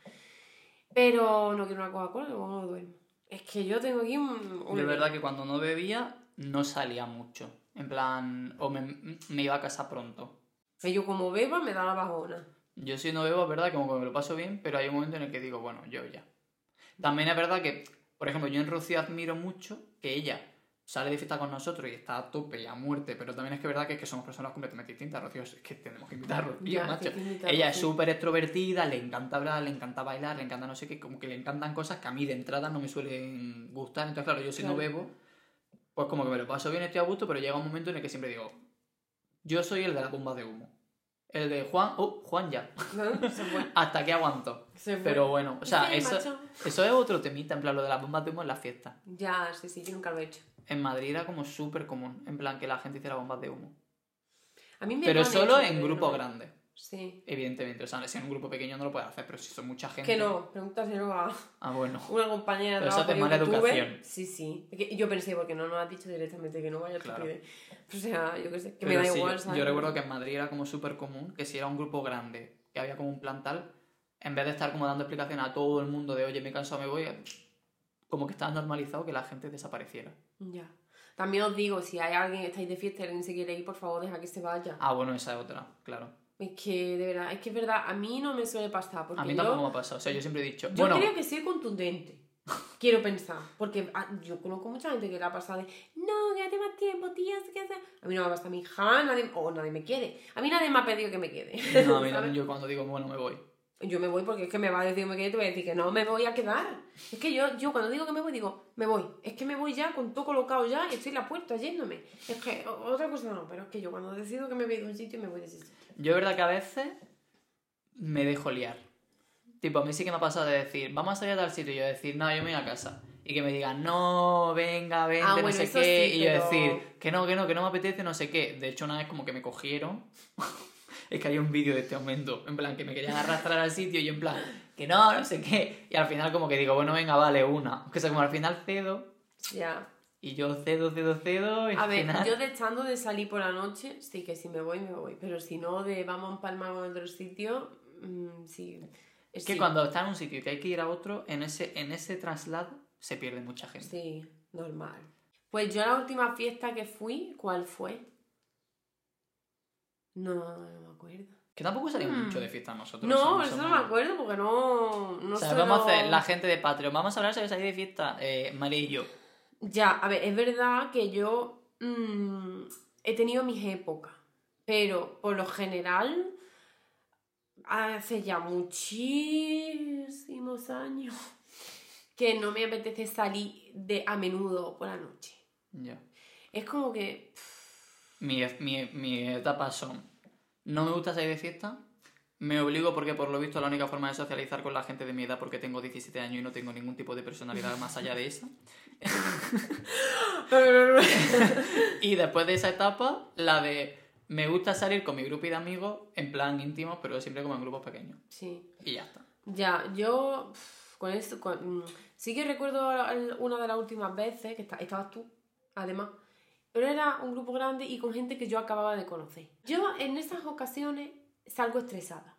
Pero no quiero una Coca-Cola, luego no duermo. Es que yo tengo aquí un. un es verdad que cuando no bebía no salía mucho. En plan, o me, me iba a casa pronto. Que yo como beba me da la bajona. Yo si no bebo, es verdad que como que me lo paso bien, pero hay un momento en el que digo, bueno, yo ya. También es verdad que, por ejemplo, yo en Rocío admiro mucho que ella sale de fiesta con nosotros y está a tope y a muerte, pero también es que es verdad que, es que somos personas completamente distintas. Rocío, es que tenemos que invitar a Rocío, Ya, macho. invitarlo, Ella es súper extrovertida, le encanta hablar, le encanta bailar, le encanta no sé qué, como que le encantan cosas que a mí de entrada no me suelen gustar. Entonces, claro, yo si no Claro. bebo, pues como que me lo paso bien, estoy a gusto, pero llega un momento en el que siempre digo, yo soy el de la bomba de humo. El de Juan, oh, Juan ya. ¿no? Se fue. Hasta que aguanto. Se fue. Pero bueno, o sea, Sí, eso, macho. eso es otro temita, en plan, lo de las bombas de humo en la fiesta. Ya, sí, sí, yo nunca lo he hecho. En Madrid era como súper común, en plan, que la gente hiciera bombas de humo. A mí me Pero solo en grupos no. grandes, Sí. evidentemente. O sea, si en un grupo pequeño no lo puedes hacer, pero si son mucha gente... Que no, pregúntaselo a Ah, bueno. una compañera de Pero eso trabajo es de yo mala educación. Sí, sí. Yo pensé, porque no nos has dicho directamente que no vaya Claro. a O sea, yo qué sé, que Pero me da sí, igual, yo, ¿sabes? yo recuerdo que en Madrid era como súper común que si era un grupo grande, que había como un plan tal, en vez de estar como dando explicaciones a todo el mundo de, oye, me he cansado, me voy, como que estaba normalizado que la gente desapareciera. Ya. También os digo, si hay alguien que estáis de fiesta y alguien se quiere ir, por favor, deja que se vaya. Ah, bueno, esa es otra, claro. Es que, de verdad, es que es verdad, a mí no me suele pasar. Porque A mí yo, tampoco me ha pasado. O sea, yo siempre he dicho, yo bueno, creo que soy contundente. Quiero pensar. Porque ah, yo conozco mucha gente que le ha pasado de, no, quédate más tiempo, tía, ¿qué haces? A mí no me pasa a mí jamás, nadie, o nadie me quiere. A mí nadie me ha pedido que me quede. no, a mí también yo cuando digo, bueno, me voy. Yo me voy porque es que me va a decir que te voy a decir que no me voy a quedar. Es que yo, yo cuando digo que me voy, digo, me voy. Es que me voy ya con todo colocado ya y estoy en la puerta yéndome. Es que otra cosa no, pero es que yo cuando decido que me voy de un sitio, me voy de ese sitio. Yo es verdad que a veces me dejo liar. Tipo, a mí sí que me ha pasado de decir, vamos a salir a tal sitio y yo decir, no, yo me voy a casa. Y que me digan, no, venga, vente, Ah, no bueno, sé eso qué. sí, y yo pero- decir, que no, que no, que no me apetece, no sé qué. De hecho, una vez como que me cogieron. es que hay un vídeo de este momento, en plan, que me querían arrastrar al sitio y yo en plan, que no, no sé qué. Y al final como que digo, bueno, venga, vale, una. Que sea, como al final cedo, Ya. y yo cedo, cedo, cedo, y A ver, final... yo de estando de salir por la noche, sí que si me voy, me voy. Pero si no, de vamos a empalmar con otro sitio, mm, sí. Es que sí, cuando está en un sitio y que hay que ir a otro, en ese, en ese traslado se pierde mucha gente. Sí, normal. Pues yo la última fiesta que fui, ¿cuál fue? No, no me acuerdo. Que tampoco salimos Mm. mucho de fiesta nosotros. No, eso no me acuerdo porque no. no o sea, vamos a hacer la gente de Patreon. Vamos a hablar sobre salir de fiesta. Eh, María y yo. Ya, a ver, es verdad que yo mm, he tenido mis épocas, pero por lo general, hace ya muchísimos años que no me apetece salir de a menudo por la noche. Ya. Es como que. Mi, mi, mi etapa son. No me gusta salir de fiesta. Me obligo porque por lo visto la única forma de socializar con la gente de mi edad porque tengo 17 años y no tengo ningún tipo de personalidad más allá de esa. Y después de esa etapa, la de me gusta salir con mi grupo de amigos en plan íntimo, pero siempre como en grupos pequeños. Sí. Y ya está. Ya, yo con esto, con- mm, sí que recuerdo una de las últimas veces que esta- estabas tú, además, pero era un grupo grande y con gente que yo acababa de conocer. Yo en esas ocasiones salgo estresada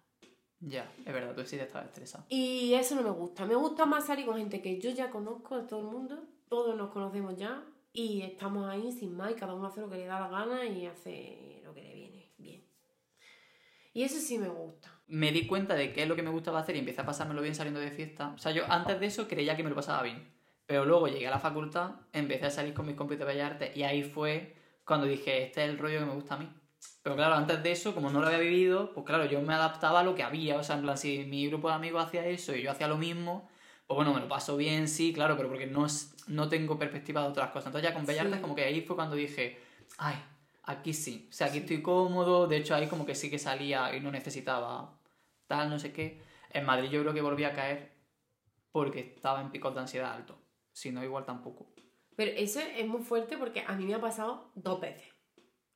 Ya, es verdad, tú sí te estabas estresado. y eso no me gusta. Me gusta más salir con gente que yo ya conozco de todo el mundo, todos nos conocemos ya y estamos ahí sin más y cada uno hace lo que le da la gana y hace lo que le viene bien. Y eso sí me gusta. Me di cuenta de qué es lo que me gustaba hacer y empecé a pasármelo bien saliendo de fiesta. O sea, yo antes de eso creía que me lo pasaba bien. Pero luego llegué a la facultad, empecé a salir con mis compis de Bellas Artes y ahí fue cuando dije, este es el rollo que me gusta a mí. Pero claro, antes de eso, como no lo había vivido, pues claro, yo me adaptaba a lo que había. O sea, en plan, si mi grupo de amigos hacía eso y yo hacía lo mismo, pues bueno, me lo paso bien, sí, claro, pero porque no, no tengo perspectiva de otras cosas. Entonces ya con Bellas Sí. Artes como que ahí fue cuando dije, ay, aquí sí. O sea, aquí estoy cómodo. De hecho, ahí como que sí que salía y no necesitaba tal, no sé qué. En Madrid yo creo que volví a caer porque estaba en picos de ansiedad alto. Si no, igual tampoco. Pero eso es muy fuerte porque a mí me ha pasado dos veces.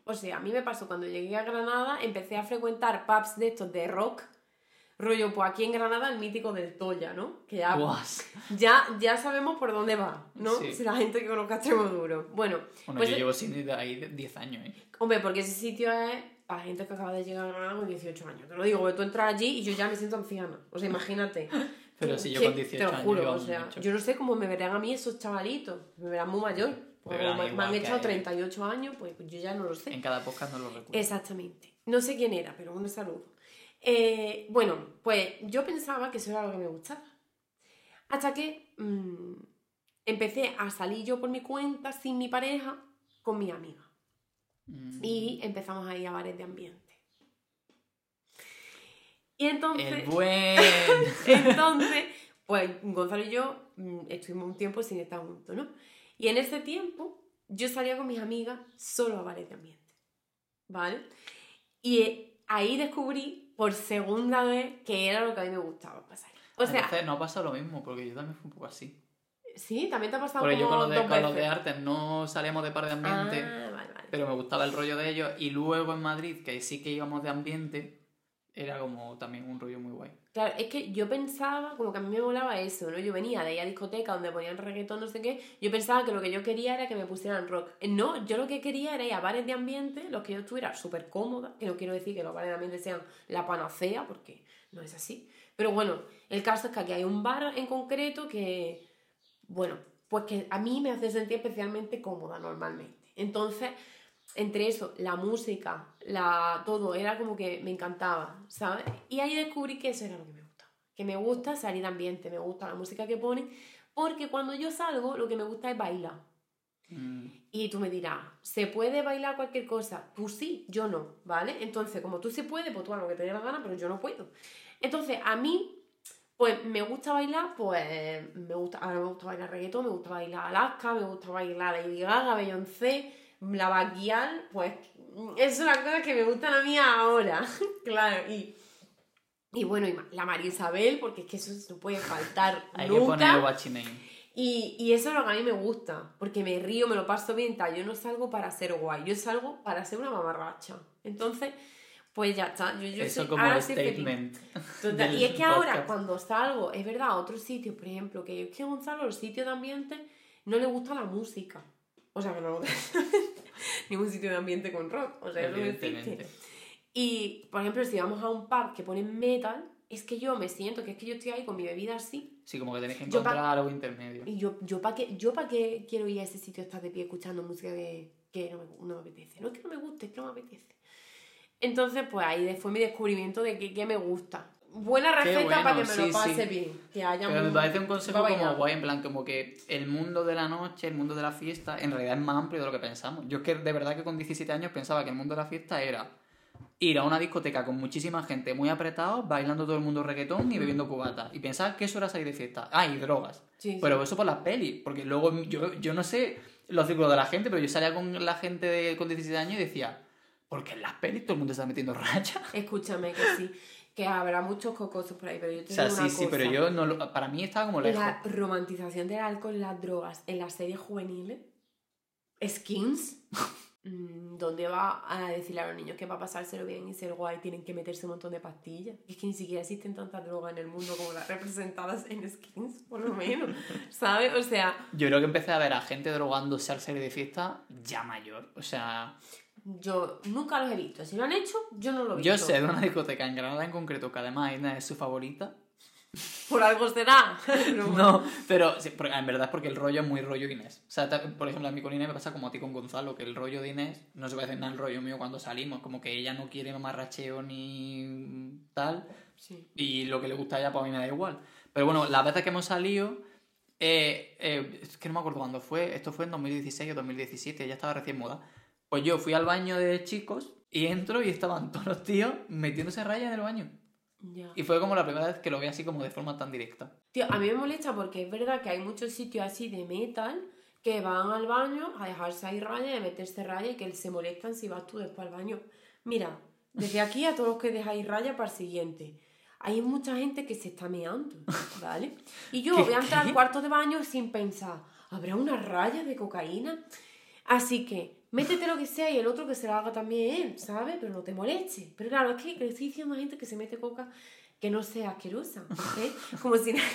O sea, a mí me pasó cuando llegué a Granada, empecé a frecuentar pubs de estos de rock. Rollo, pues aquí en Granada el mítico del Toya, ¿no? Que ya, ya, ya sabemos por dónde va, ¿no? Sí. Si la gente que conozca Extremoduro. Bueno, Bueno, pues, yo llevo sin ir ahí de 10 años, ¿eh? hombre, porque ese sitio es para gente que acaba de llegar a Granada con 18 años. Te lo digo, tú entras allí y yo ya me siento anciana. O sea, imagínate. Pero si yo con 18 Te lo años juro, o sea, yo no sé cómo me verán a mí esos chavalitos. Me verán muy mayor. Me, me igual han echado a él. 38 años, pues yo ya no lo sé. En cada podcast no lo recuerdo. Exactamente. No sé quién era, pero un saludo. Eh, bueno, pues yo pensaba que eso era lo que me gustaba. Hasta que mm, empecé a salir yo por mi cuenta, sin mi pareja, con mi amiga. Mm. Y empezamos a ir a bares de ambiente. Y entonces... El buen... Entonces, pues Gonzalo y yo mm, estuvimos un tiempo sin estar juntos, ¿no? Y en ese tiempo yo salía con mis amigas solo a bares de ambiente, ¿vale? Y eh, ahí descubrí por segunda vez que era lo que a mí me gustaba pasar. O sea, Entonces no ha pasado lo mismo, porque yo también fui un poco así. sí, también te ha pasado Porque yo como con los de, con los de artes no salíamos de par de ambiente, Ah, vale, vale. pero me gustaba el rollo de ellos. Y luego en Madrid, que sí que íbamos de ambiente, era como también un rollo muy guay. Claro, es que yo pensaba, como que a mí me molaba eso, ¿no? Yo venía de ir a discoteca donde ponían reggaetón, no sé qué, yo pensaba que lo que yo quería era que me pusieran rock. Eh, No, yo lo que quería era ir a bares de ambiente, los que yo estuviera súper cómoda, que no quiero decir que los bares de ambiente sean la panacea, porque no es así. Pero bueno, el caso es que aquí hay un bar en concreto que, bueno, pues que a mí me hace sentir especialmente cómoda normalmente. Entonces, entre eso, la música, la, todo, era como que me encantaba, ¿sabes? Y ahí descubrí que eso era lo que me gustaba. Que me gusta salir de ambiente, me gusta la música que ponen, porque cuando yo salgo lo que me gusta es bailar. Mm, Y tú me dirás, ¿se puede bailar cualquier cosa? Tú sí, yo no, ¿vale? Entonces, como tú sí puedes, pues tú haz lo que te dé la gana, pero yo no puedo. Entonces, a mí, pues me gusta bailar, pues me gusta, ahora me gusta bailar reggaetón, me gusta bailar Alaska, me gusta bailar Lady Gaga, Beyoncé, la Baquial, pues es una cosa que me gustan a mí ahora, claro, y, y bueno, y la María Isabel, porque es que eso no puede faltar Hay que poner nunca. watching name. Y, y eso es lo que a mí me gusta, porque me río, me lo paso bien, tal. Yo no salgo para ser guay, yo salgo para ser una mamarracha. Entonces, Pues ya está. Yo, yo Eso soy- como ahora statement. Total, Y es que ahora, podcast. cuando salgo, es verdad, otros sitios, por ejemplo, que es que a Gonzalo, los sitios de ambiente, no le gusta la música. O sea, que no ningún sitio de ambiente con rock. O sea, no existe. Evidentemente. Y, por ejemplo, si vamos a un pub que ponen metal, es que yo me siento que es que yo estoy ahí con mi bebida así. Sí, como que tenéis que Yo pa- encontrar algo intermedio. Y yo, yo para qué, yo pa qué quiero ir a ese sitio estar de pie escuchando música que, que no, me, no me apetece. No es que no me guste, es que no me apetece. Entonces, pues ahí fue mi descubrimiento de que, que me gusta. Buena receta bueno, para que me sí, lo pase sí. bien. Que haya Pero me parece un consejo como guay, en plan, como que el mundo de la noche, el mundo de la fiesta, en realidad es más amplio de lo que pensamos. Yo es que de verdad que con 17 años pensaba que el mundo de la fiesta era ir a una discoteca con muchísima gente muy apretado, bailando todo el mundo reggaetón y bebiendo cubata. Y pensaba que eso era salir de fiesta. Ah, y drogas. Sí. Pero eso por las pelis, porque luego yo, yo no sé los círculos de la gente, pero yo salía con la gente de, con 17 años y decía, porque en las pelis todo el mundo está metiendo raya. Escúchame que sí. Que habrá muchos cocosos por ahí, pero yo te O sea, digo sí, una sí, cosa. pero yo no lo- para mí estaba como lejos. La romantización del alcohol y las drogas en las series juveniles. Skins. mm, donde va a decirle a los niños que para pasárselo bien y ser guay tienen que meterse un montón de pastillas. Es que ni siquiera existen tantas drogas en el mundo como las representadas en Skins, por lo menos. ¿Sabes? O sea, Yo creo que empecé a ver a gente drogándose al salir de fiesta ya mayor. O sea, yo nunca los he visto. Si lo han hecho, yo no lo he visto. yo sé de una discoteca en Granada en concreto que además Aina es su favorita. Por algo será. No, pero sí, en verdad es porque el rollo es muy rollo Inés. O sea, por ejemplo, a mí con Inés me pasa como a ti con Gonzalo, que el rollo de Inés no se va a hacer nada el rollo mío cuando salimos. Como que ella no quiere mamarracheo ni tal. Sí. Y lo que le gusta a ella, pues a mí me da igual. Pero bueno, las veces que hemos salido, eh, eh, es que no me acuerdo cuándo fue, esto fue en 2016 o 2017, ella estaba recién moda. Pues yo fui al baño de chicos y entro y estaban todos los tíos metiéndose raya en el baño. Ya. Y fue como la primera vez que lo vi así como de forma tan directa. Tío, a mí me molesta porque es verdad que hay muchos sitios así de metal que van al baño a dejarse ahí raya y a meterse raya y que se molestan si vas tú después al baño. Mira, desde aquí a todos los que dejáis raya para el siguiente. Hay mucha gente que se está meando, ¿vale? Y yo ¿Qué- voy a entrar al cuarto de baño sin pensar, ¿habrá una raya de cocaína? Así que, métete lo que sea y el otro que se lo haga también él, ¿sabes? Pero no te moleste. Pero claro, es que le estoy diciendo a gente que se mete coca que no sea asquerosa, ¿eh? Como si...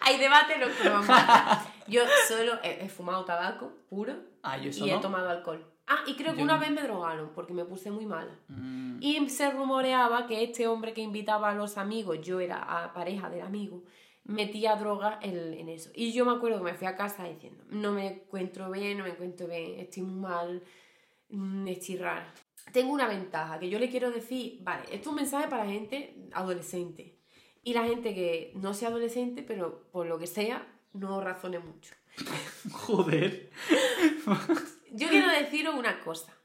Hay debate lo que mata. Yo solo he, he fumado tabaco puro Ah, yo y he no. tomado alcohol. Ah, y creo que Yo una no. vez me drogaron porque me puse muy mala. Mm, Y se rumoreaba que este hombre que invitaba a los amigos, yo era a pareja del amigo, metía droga en, en eso. Y yo me acuerdo que me fui a casa diciendo, no me encuentro bien, no me encuentro bien, estoy muy mal, mm, estoy rara. Tengo una ventaja que yo le quiero decir, vale, esto es un mensaje para gente adolescente. Y la gente que no sea adolescente, pero por lo que sea, no razone mucho. Joder. Yo quiero deciros una cosa.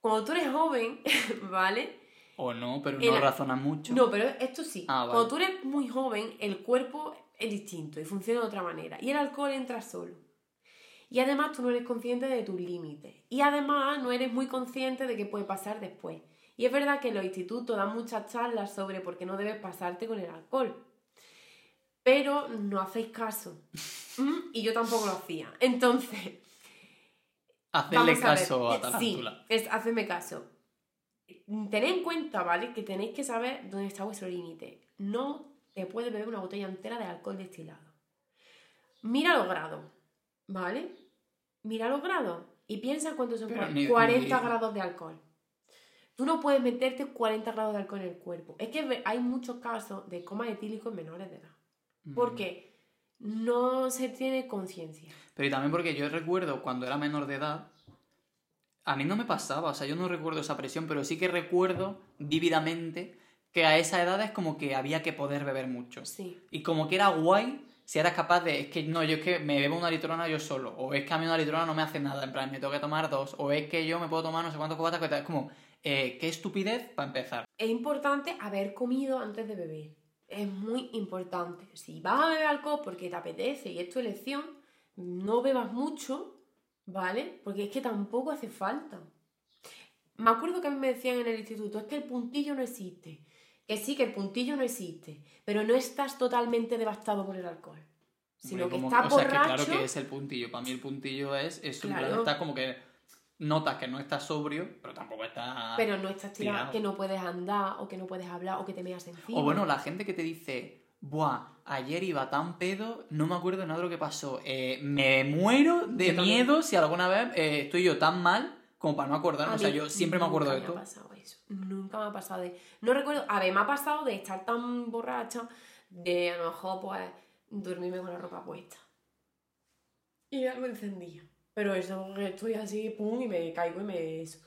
Cuando tú eres joven, ¿vale? O no, pero no razona mucho. No, pero esto sí. Ah, vale. Cuando tú eres muy joven, el cuerpo es distinto y funciona de otra manera. Y el alcohol entra solo. Y además tú no eres consciente de tus límites. Y además no eres muy consciente de qué puede pasar después. Y es verdad que en los institutos dan muchas charlas sobre por qué no debes pasarte con el alcohol. Pero no hacéis caso. ¿Mm? Y yo tampoco lo hacía. Entonces, Hacerle a caso a Tarántula. Sí, es, hacedme caso. Tened en cuenta, ¿vale? Que tenéis que saber dónde está vuestro límite. No te puedes beber una botella entera de alcohol destilado. Mira los grados, ¿vale? Mira los grados y piensa cuántos son Pero cua- ni- 40 ni- grados de alcohol. Tú no puedes meterte 40 grados de alcohol en el cuerpo. Es que hay muchos casos de coma etílico en menores de edad. Mm. Porque no se tiene conciencia. Pero y también porque yo recuerdo cuando era menor de edad, a mí no me pasaba, o sea, yo no recuerdo esa presión, pero sí que recuerdo vívidamente que a esa edad es como que había que poder beber mucho. Sí. Y como que era guay si eras capaz de, es que no, yo es que me bebo una litrona yo solo, o es que a mí una litrona no me hace nada, en plan, me tengo que tomar dos, o es que yo me puedo tomar no sé cuántos cubatas, es como, eh, qué estupidez para empezar. Es importante haber comido antes de beber. Es muy importante. Si vas a beber alcohol porque te apetece y es tu elección, no bebas mucho, ¿vale? Porque es que tampoco hace falta. Me acuerdo que a mí me decían en el instituto, es que el puntillo no existe. Que sí, que el puntillo no existe, pero no estás totalmente devastado por el alcohol. Sino Hombre, que como- estás o sea, borracho. que claro que es el puntillo, para mí el puntillo es, es un Claro. estás como que notas que no estás sobrio, pero tampoco estás... Pero no estás tirado, tirado. que no puedes andar, o que no puedes hablar, o que te meas encima. O bueno, la gente que te dice, buah, ayer iba tan pedo, no me acuerdo nada de lo que pasó. Eh, me muero de miedo si alguna vez eh, estoy yo tan mal como para no acordarme. O sea, yo siempre me acuerdo nunca de me ha esto. pasado eso. Nunca me ha pasado de. No recuerdo. A ver, me ha pasado de estar tan borracha de a lo mejor, pues, dormirme con la ropa puesta. Y algo encendía. Pero eso, estoy así, pum, y me caigo y me. Eso.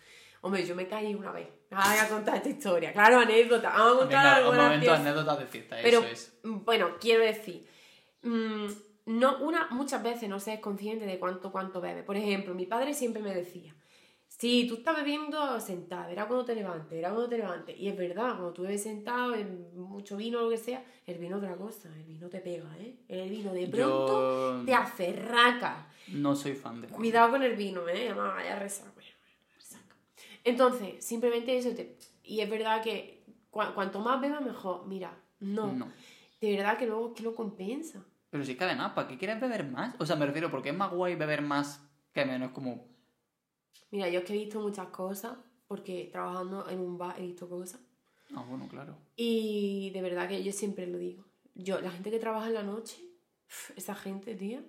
Hombre, yo me caí una vez. Ahora voy a contar esta historia. Claro, anécdota. Vamos a contar Venga, un momento, anécdotas de fiesta, Pero, eso es. mm, bueno, quiero decir, mm, no, una, muchas veces no se es consciente de cuánto, cuánto bebe. Por ejemplo, mi padre siempre me decía, si tú estás bebiendo sentado, verá cuando te levantes, verá cuando te levantes. Y es verdad, cuando tú bebes sentado, en mucho vino o lo que sea, el vino es otra cosa, el vino te pega, ¿eh? El vino de pronto Yo te hace raca. no soy fan de Cuidado con el vino, ¿eh? Además, vaya vaya resaca. Entonces, simplemente eso te... Y es verdad que cua- cuanto más bebas, mejor. Mira, no. No. De verdad que luego que lo compensa. Pero sí que además, ¿para qué quieres beber más? O sea, me refiero, porque es más guay beber más que menos, como... Mira, yo es que he visto muchas cosas, porque trabajando en un bar he visto cosas. Ah, bueno, claro. Y de verdad que yo siempre lo digo. Yo, la gente que trabaja en la noche, esa gente, tía,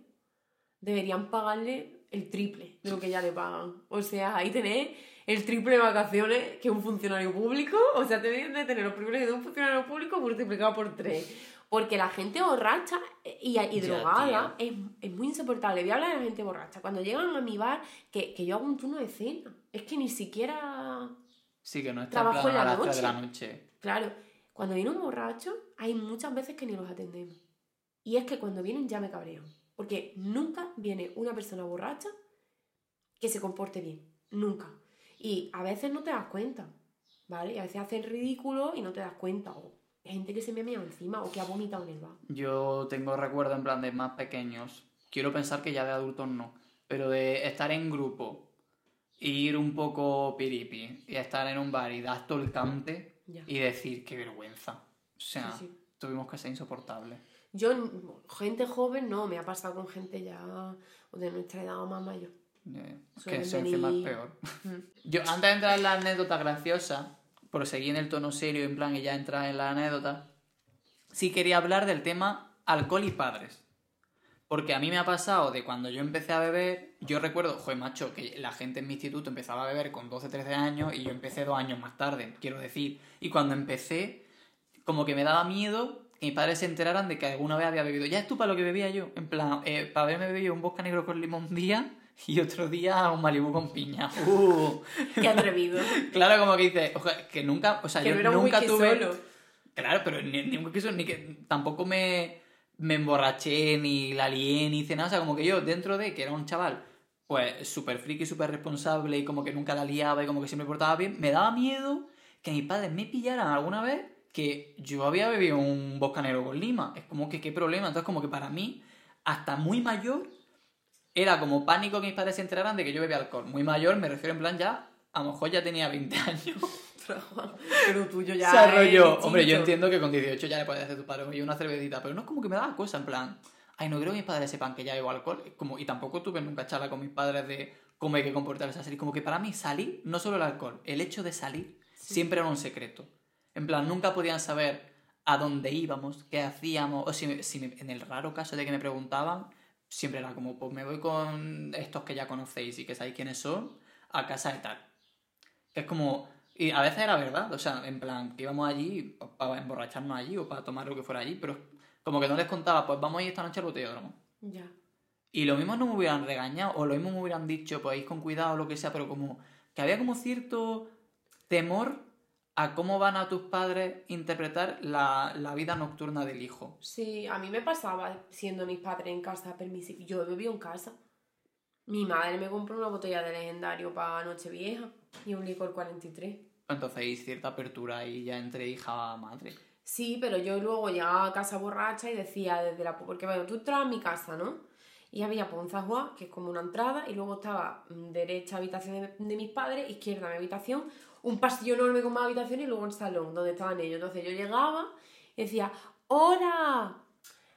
deberían pagarle el triple de lo que ya le pagan. O sea, ahí tenés el triple de vacaciones que un funcionario público. O sea, te deben de tener los privilegios de un funcionario público multiplicado por tres. Porque la gente borracha y, drogada es, es muy insoportable. Voy a hablar de la gente borracha. Cuando llegan a mi bar, que, que yo hago un turno de cena. Es que ni siquiera Sí, que no está Trabajo en la las 3 de la noche. noche. Claro, cuando viene un borracho, hay muchas veces que ni los atendemos. Y es que cuando vienen ya me cabrean. Porque nunca viene una persona borracha que se comporte bien. Nunca. Y a veces no te das cuenta, ¿vale? Y a veces hacen ridículo y no te das cuenta. O gente que se me ha meado encima o que ha vomitado en el bar. Yo tengo recuerdo en plan de más pequeños. Quiero pensar que ya de adultos no. Pero de estar en grupo, ir un poco piripi y estar en un bar y dar todo el cante Ya. y decir qué vergüenza. O sea, Sí, sí. tuvimos que ser insoportables. Yo, gente joven, no, me ha pasado con gente ya de nuestra edad o más mayor. Eh, que eso encima es peor. Yo, antes de entrar en la anécdota graciosa, por seguir en el tono serio, en plan y ya entrar en la anécdota, sí quería hablar del tema alcohol y padres. Porque a mí me ha pasado de cuando yo empecé a beber, yo recuerdo, joder, macho, que la gente en mi instituto empezaba a beber con 12, 13 años y yo empecé dos años más tarde, quiero decir. Y cuando empecé, como que me daba miedo que mis padres se enteraran de que alguna vez había bebido. Ya es tú para lo que bebía yo. En plan, eh, para haberme bebido un vodka negro con limón un día y otro día un Malibu con piña. Uh. Qué atrevido. Claro, como que dices, que nunca, o sea, que yo no era un nunca tuve. solo. Claro, pero ni, ni un quiso, ni que tampoco me, me emborraché, ni la lié, ni hice nada. O sea, como que yo, dentro de que era un chaval, pues súper friki, súper responsable y como que nunca la liaba y como que siempre me portaba bien, me daba miedo que mis padres me pillaran alguna vez que yo había bebido un boscanero con lima. Es como que qué problema. Entonces, como que para mí, hasta muy mayor, era como pánico que mis padres se enteraran de que yo bebía alcohol. Muy mayor, me refiero en plan ya, a lo mejor ya tenía 20 años. Pero tuyo ya. se arrolló. Hombre, yo entiendo que con 18 ya le puedes hacer tu padre oye, una cervecita, pero no es como que me daba cosa, en plan, ay, no creo que mis padres sepan que ya bebo alcohol. Como, y tampoco tuve nunca charla con mis padres de cómo hay que comportarse así. Como que para mí salir, no solo el alcohol, el hecho de salir siempre era un secreto. En plan, nunca podían saber a dónde íbamos, qué hacíamos, o si, si me- en el raro caso de que me preguntaban, siempre era como, pues me voy con estos que ya conocéis y que sabéis quiénes son, a casa de tal. Que es como. Y a veces era verdad, o sea, en plan, que íbamos allí para emborracharnos allí o para tomar lo que fuera allí, pero como que no les contaba, pues vamos a ir esta noche al botellódromo. Ya. Y lo mismo no me hubieran regañado, o lo mismo me hubieran dicho, pues ir con cuidado o lo que sea, pero como que había como cierto temor a cómo van a tus padres interpretar la, la vida nocturna del hijo. Sí, a mí me pasaba siendo mis padres en casa permisivo. Yo bebido en casa. Mi madre me compró una botella de legendario para Nochevieja y un licor 43. Entonces hay cierta apertura ahí ya entre hija a madre. Sí, pero yo luego llegaba a casa borracha y decía desde la... Porque bueno, tú entrabas a mi casa, ¿no? Y había zaguá, que es como una entrada, y luego estaba mm, derecha habitación de, de mis padres, izquierda mi habitación, un pasillo enorme con más habitaciones y luego el salón donde estaban ellos. Entonces yo llegaba y decía, ¡Hola!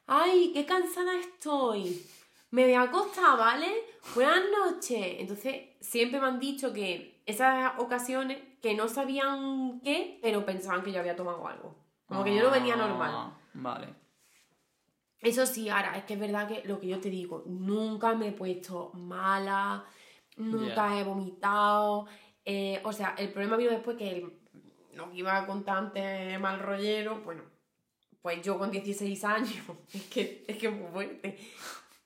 ¡Ay, qué cansada estoy! me voy a acostar, ¿vale? Buenas noches. Entonces, siempre me han dicho que esas ocasiones que no sabían qué, pero pensaban que yo había tomado algo. Como que yo lo venía normal. Ah, Vale. Eso sí, ahora, es que es verdad que lo que yo te digo, nunca me he puesto mala, nunca he vomitado. Eh, o sea, el problema vino después que el, lo que iba con antes mal rollero, bueno, pues yo con 16 años, es que es que muy fuerte.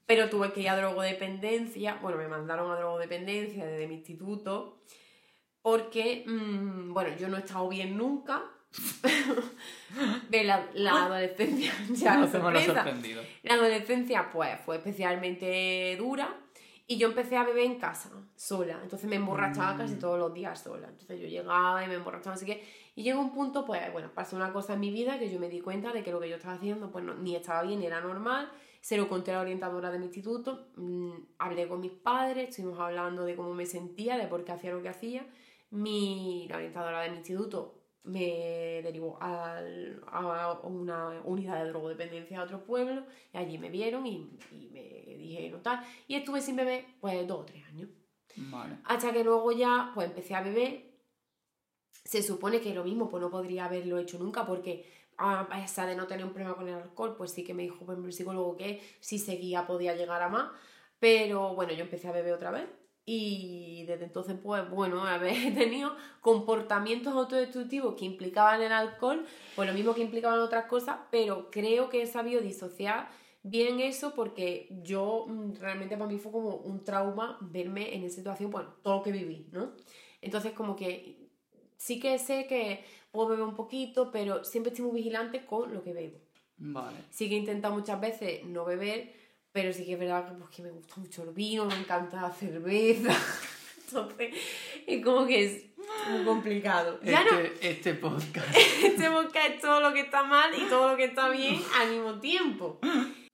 Pero tuve que ir a drogodependencia, bueno, me mandaron a drogodependencia desde mi instituto, porque, mm, bueno, yo no he estado bien nunca. de la, la adolescencia, ya, No sorpresa. La adolescencia, pues, fue especialmente dura y yo empecé a beber en casa, sola. Entonces me emborrachaba Mm. casi todos los días sola. Entonces yo llegaba y me emborrachaba, así que... Y llegó un punto, pues, bueno, pasó una cosa en mi vida que yo me di cuenta de que lo que yo estaba haciendo, pues, no- ni estaba bien ni era normal. Se lo conté a la orientadora de mi instituto, mm, hablé con mis padres, estuvimos hablando de cómo me sentía, de por qué hacía lo que hacía. Mi, la orientadora de mi instituto me derivó al- a una unidad de drogodependencia a otro pueblo y allí me vieron y, y me dijeron tal. Y estuve sin beber pues dos o tres años. Vale. Hasta que luego ya pues empecé a beber. Se supone que lo mismo pues no podría haberlo hecho nunca porque a pesar de no tener un problema con el alcohol, pues sí que me dijo el psicólogo que si seguía podía llegar a más. Pero bueno, yo empecé a beber otra vez y desde entonces pues bueno, haber tenido comportamientos autodestructivos que implicaban el alcohol, pues lo mismo que implicaban otras cosas, pero creo que he sabido disociar bien eso porque yo mm, realmente para mí fue como un trauma verme en esa situación, bueno, todo lo que viví, ¿no? Entonces como que sí que sé que puedo beber un poquito, pero siempre estoy muy vigilante con lo que bebo. Vale. Sí que he intentado muchas veces no beber, pero sí que es verdad que, pues, que me gusta mucho el vino, me encanta la cerveza. Entonces, es como que es muy complicado. Ya no, Este, este podcast. este podcast es todo lo que está mal y todo lo que está bien al mismo tiempo.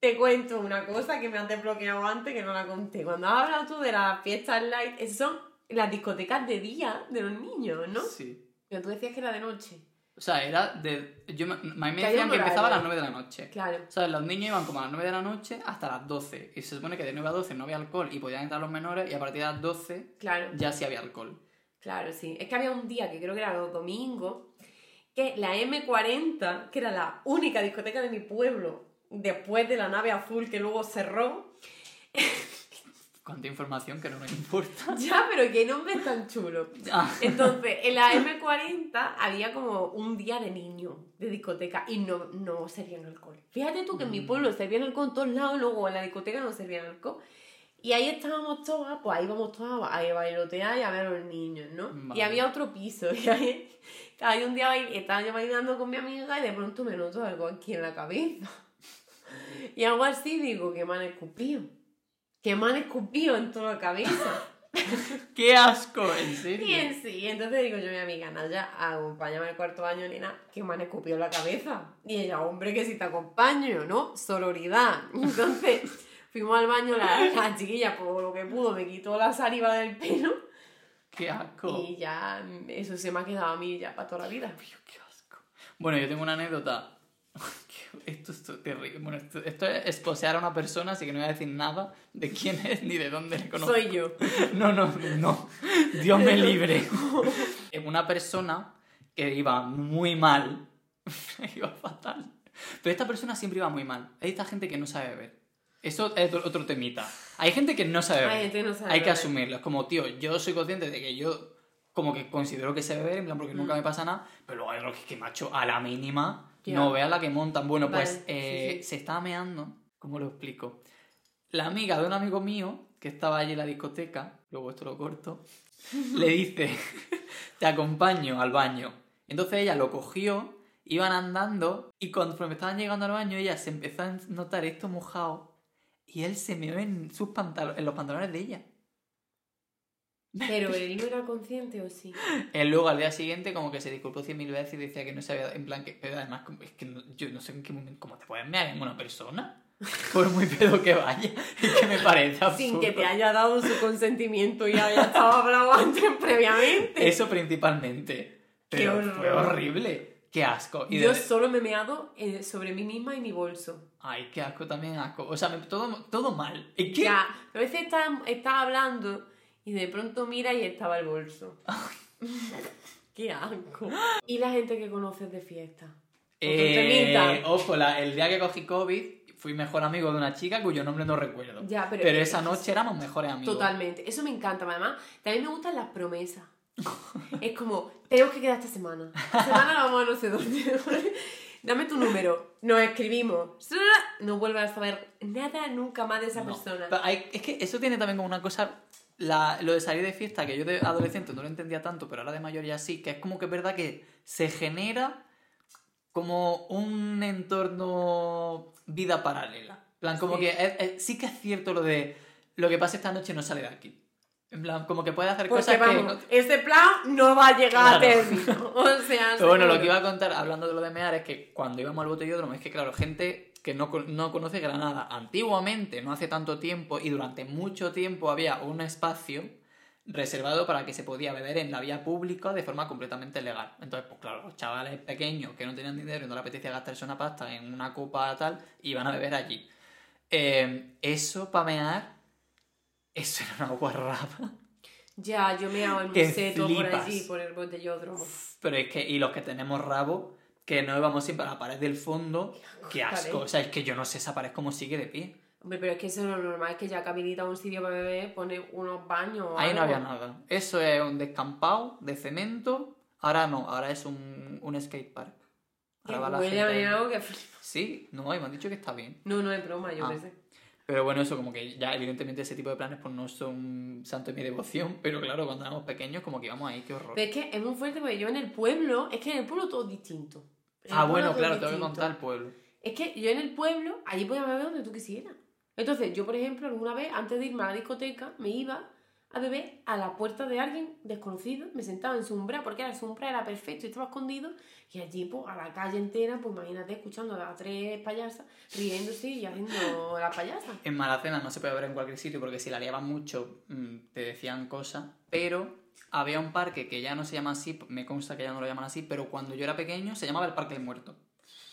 Te cuento una cosa que me has desbloqueado antes que no la conté. Cuando has hablado tú de las fiestas light, esas son las discotecas de día de los niños, ¿no? Sí. Pero tú decías que era de noche. O sea, era de. Yo me, me decían que empezaba a las horario. 9 de la noche. Claro. O sea, los niños iban como a las 9 de la noche hasta las 12. Y se supone que de 9 a 12 no había alcohol y podían entrar los menores y a partir de las 12 Claro. ya sí había alcohol. Claro, sí. Es que había un día que creo que era los domingos, que la M40, que era la única discoteca de mi pueblo, después de la nave azul que luego cerró. Cuánta información que no me importa. Ya, pero qué nombre tan chulo. Ah, Entonces, en la M40 había como un día de niño de discoteca y no, no servían alcohol. Fíjate tú que en mi pueblo servían alcohol en todos lados, luego en la discoteca no servían alcohol. Y ahí estábamos todas, pues ahí vamos todas a bailotear y a ver a los niños, ¿no? Y Vale. había otro piso. Y ahí, ahí un día bail- estaba yo bailando con mi amiga y de pronto me noto algo aquí en la cabeza. Y algo así digo, que me han escupido. Que me han escupido en toda la cabeza. ¡Qué asco! ¿En serio? Y en sí, entonces digo yo a mi amiga Naya, acompáñame al cuarto año, nena, que me han escupido en la cabeza. Y ella, hombre, que si te acompaño, ¿no? Sororidad. Entonces, fuimos al baño, la, la chiquilla, por lo que pudo, me quitó la saliva del pelo ¡Qué asco! y ya eso se me ha quedado a mí ya para toda la vida. ¡Qué asco! Bueno, yo tengo una anécdota. Esto es terrible. Bueno, esto, esto es esposear a una persona, así que no voy a decir nada de quién es ni de dónde le conozco. Soy yo. No, no, no. Dios me libre. Es una persona que iba muy mal. iba fatal. Pero esta persona siempre iba muy mal. Hay esta gente que no sabe beber. Eso es otro, temita. Hay gente que no sabe beber. Hay gente que no sabe Hay que beber. asumirlo. Es como, tío, yo soy consciente de que yo como que considero que sé beber, en plan, porque nunca Mm. me pasa nada, pero luego hay otros que, que macho, a la mínima, No veas la que montan. Bueno, pues eh, sí, sí. se estaba meando, ¿cómo lo explico? La amiga de un amigo mío, que estaba allí en la discoteca, luego esto lo corto, le dice, te acompaño al baño. Entonces ella lo cogió, iban andando, y cuando estaban llegando al baño, ella se empezó a notar esto mojado, y él se meó en, sus pantalo- en los pantalones de ella. Pero él no era consciente o sí. Él luego al día siguiente como que se disculpó cien mil veces y decía que no se había... En plan que... Pero además es que no- yo no sé en qué momento... ¿Cómo te puedes mear en una persona? Por muy pedo que vaya. Es que me parece absurdo. Sin que te haya dado su consentimiento y haya estado hablado antes previamente. Eso principalmente. Qué Pero horror. fue horrible. Qué asco. Y Yo de- solo me he meado eh, sobre mí misma y mi bolso. Ay, qué asco, también asco. O sea, todo, todo mal. ¿Y qué? Ya, a veces estás está hablando y de pronto mira y estaba el bolso. Qué asco. Y la gente que conoces de fiesta. Eh, ojo, la- el día que cogí COVID, fui mejor amigo de una chica cuyo nombre no recuerdo. Ya, pero- esa noche éramos mejores amigos. Totalmente. Eso me encanta. Además, también me gustan las promesas. es como, tenemos que quedar esta semana. Esta semana vamos a no sé dónde. Dame tu número. Nos escribimos. No vuelvas a saber nada nunca más de esa No. persona. Hay- es que eso tiene también como una cosa. La- lo de salir de fiesta, que yo de adolescente no lo entendía tanto, pero ahora de mayor ya sí, que es como que es verdad que se genera como un entorno vida paralela. En plan, como Sí. que es- es- sí que es cierto lo de lo que pasa esta noche no sale de aquí. En plan, como que puede hacer Porque cosas vamos, que. ese plan no va a llegar a término. O sea, Pero bueno, lo que iba a contar hablando de lo de mear es que cuando íbamos al botellódromo, es que claro, gente que no, no conoce Granada, antiguamente, no hace tanto tiempo, y durante mucho tiempo había un espacio reservado para que se podía beber en la vía pública de forma completamente legal. Entonces, pues claro, los chavales pequeños que no tenían dinero y no le apetecía gastarse una pasta en una copa tal, iban a beber allí. Eh, eso para mear, eso era una guarrada. Ya, yo me hago el museto por allí, por el botellódromo. Pero es que, y los que tenemos rabo, que no íbamos siempre a la pared del fondo, qué asco. O sea, es que yo no sé esa pared cómo sigue de pie. Hombre, pero es que eso es normal, es que ya que habilita un sitio para beber, pone unos baños o Ahí no algo. había nada. Eso es un descampado de cemento. Ahora no, ahora es un, un skate park. Que Ahora va huele a gente meao que. Sí, no, y me han dicho que está bien. No, no es broma, yo Ah. qué sé. Pero bueno, eso como que ya evidentemente ese tipo de planes pues no son santo de mi devoción, pero claro, cuando éramos pequeños como que íbamos ahí, qué horror. Pero es que es muy fuerte porque yo en el pueblo, es que en el pueblo todo es distinto. Ah, bueno, claro, tengo que distinto. contar el pueblo. Es que yo en el pueblo, allí podías beber donde tú quisieras. Entonces, yo, por ejemplo, alguna vez, antes de irme a la discoteca, me iba a beber a la puerta de alguien desconocido, me sentaba en su umbral, porque era su umbral era perfecto y estaba escondido, y allí, pues, a la calle entera, pues imagínate, escuchando a las tres payasas, riéndose y haciendo las payasas. En Maracena no se puede ver en cualquier sitio porque si la liaban mucho mm, te decían cosas, pero había un parque que ya no se llama así, me consta que ya no lo llaman así, pero cuando yo era pequeño se llamaba el Parque del Muerto.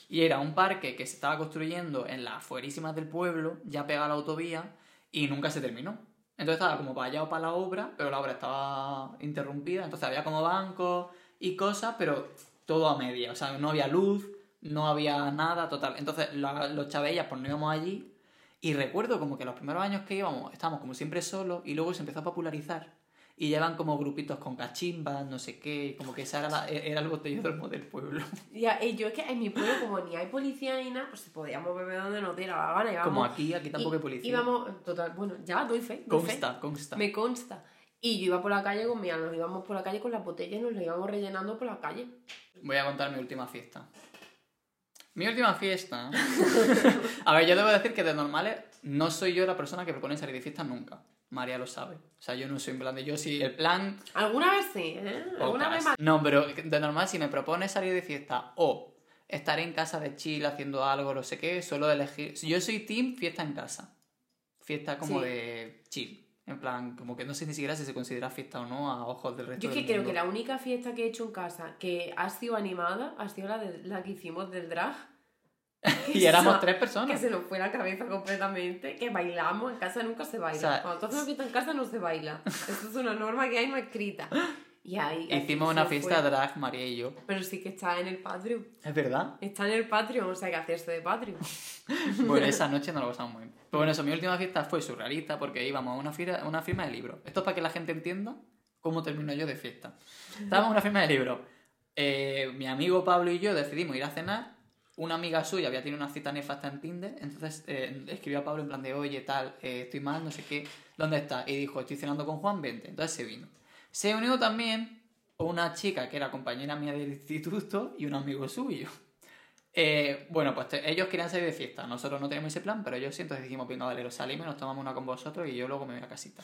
Y era un parque que se estaba construyendo en las afuerísimas del pueblo, ya pegado a la autovía, y nunca se terminó. Entonces estaba como vallado para la obra, pero la obra estaba interrumpida, entonces había como bancos y cosas, pero todo a media. O sea, no había luz, no había nada, total. Entonces los chavellas pues no íbamos allí, y recuerdo como que los primeros años que íbamos estábamos como siempre solos y luego se empezó a popularizar. Y llevan como grupitos con cachimbas, no sé qué, como que esa era, la- era el botellódromo del pueblo. Ya, y yo es que en mi pueblo, como ni hay policía ni nada, pues podíamos beber donde nos diera la gana. Íbamos, Como aquí, aquí tampoco y- hay policía. Íbamos, total, bueno, ya doy fe. doy fe. Consta, consta. Me consta. Y yo iba por la calle con mi nos íbamos por la calle con las botellas y nos las íbamos rellenando por la calle. Voy a contar mi última fiesta. Mi última fiesta. a ver, yo debo decir que de normales no soy yo la persona que propone salir de fiesta nunca. María lo sabe. O sea, yo no soy en plan de yo sí. El plan. Alguna vez sí, ¿eh? Alguna vez más. No, pero de normal, si me propones salir de fiesta o estar en casa de chill haciendo algo, no sé qué, suelo elegir. Yo soy team fiesta en casa. Fiesta como Sí. de chill. En plan, como que no sé ni siquiera si se considera fiesta o no a ojos del resto Yo es del que creo mundo. que la única fiesta que he hecho en casa que ha sido animada ha sido la, de, la que hicimos del drag. Y éramos tres Que personas. se nos fue la cabeza completamente, que bailamos, en casa nunca se baila. O sea, Cuando tú haces una fiesta en casa no se baila. Esto es una norma que hay no escrita. Y ahí, Hicimos una fiesta fue. drag, María y yo. Pero sí que está en el Patreon. ¿Es verdad? Está en el Patreon, o sea, hay que hacerse de Patreon. Bueno, esa noche no lo pasamos muy bien. Pero bueno, eso, mi última fiesta fue surrealista porque íbamos a una, fira, una firma de libros. Esto es para que la gente entienda cómo termino yo de fiesta. Estábamos en una firma de libros. Eh, mi amigo Pablo y yo decidimos ir a cenar. Una amiga suya había tenido una cita nefasta en Tinder. Entonces eh, escribió a Pablo en plan de, oye, tal, eh, estoy mal, no sé qué. ¿Dónde está? Y dijo, estoy cenando con Juan, vente. Entonces se vino. Se unió también una chica que era compañera mía del instituto y un amigo suyo. Eh, bueno, pues ellos querían salir de fiesta. Nosotros no teníamos ese plan, pero ellos sí, entonces dijimos, venga, vale, lo salimos, nos tomamos una con vosotros y yo luego me voy a casita.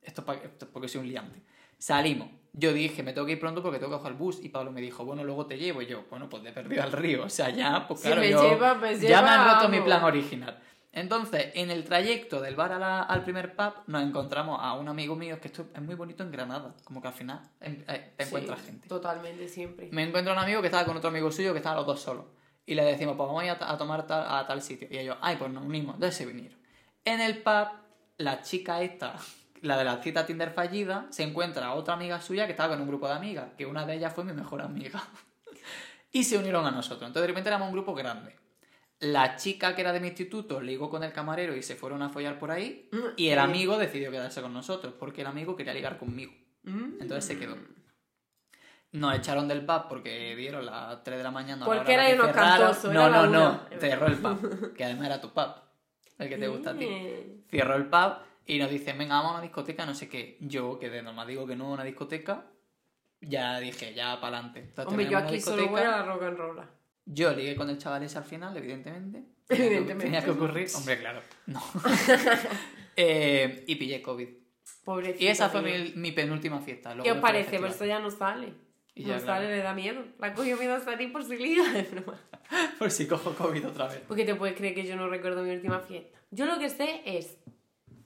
Esto es, pa- esto es porque soy un liante. Salimos. Yo dije, me tengo que ir pronto porque tengo que coger el bus. Y Pablo me dijo, bueno, luego te llevo. Y yo, bueno, pues de perdido al río. O sea, ya, pues Si claro, me yo lleva, me ya me han lleva, roto mi plan original. Entonces, en el trayecto del bar a la- al primer pub, nos encontramos a un amigo mío, que esto es muy bonito en Granada, como que al final em- eh, te encuentras Sí, gente. Totalmente, siempre. Me encuentro un amigo que estaba con otro amigo suyo que estaban los dos solos. Y le decimos, pues vamos a ir a, a tomar tal- a tal sitio. Y ellos, ay, pues nos unimos. Entonces se vinieron. En el pub, la chica esta, la de la cita Tinder fallida, se encuentra a otra amiga suya que estaba con un grupo de amigas, que una de ellas fue mi mejor amiga. y se unieron a nosotros. Entonces de repente éramos un grupo grande. La chica que era de mi instituto ligó con el camarero y se fueron a follar por ahí. Y el amigo decidió quedarse con nosotros, porque el amigo quería ligar conmigo. Mm. Entonces se quedó. Nos echaron del pub porque dieron las 3 de la mañana. Porque que unos cantosos, No, era no, no. Cerró el pub. Que además era tu pub. El que te gusta a ti. Cerró el pub y nos dicen, venga, vamos a una discoteca, no sé qué. Yo, que de normal digo que no a una discoteca, ya dije, ya para adelante. Hombre, yo aquí solo voy a la rock and roll. Yo ligué con el chaval ese al final, evidentemente. Evidentemente. Tenía que ocurrir. Hombre, claro. No. Eh, y pillé COVID. Pobrecito. Y esa fue mi, mi penúltima fiesta. Luego ¿Qué os parece? Pues esto ya no sale. Y no ya, sale, claro. le da miedo. La ha cogido miedo a salir por si liga. Por si cojo COVID otra vez. Porque te puedes creer que yo no recuerdo mi última fiesta. Yo lo que sé es.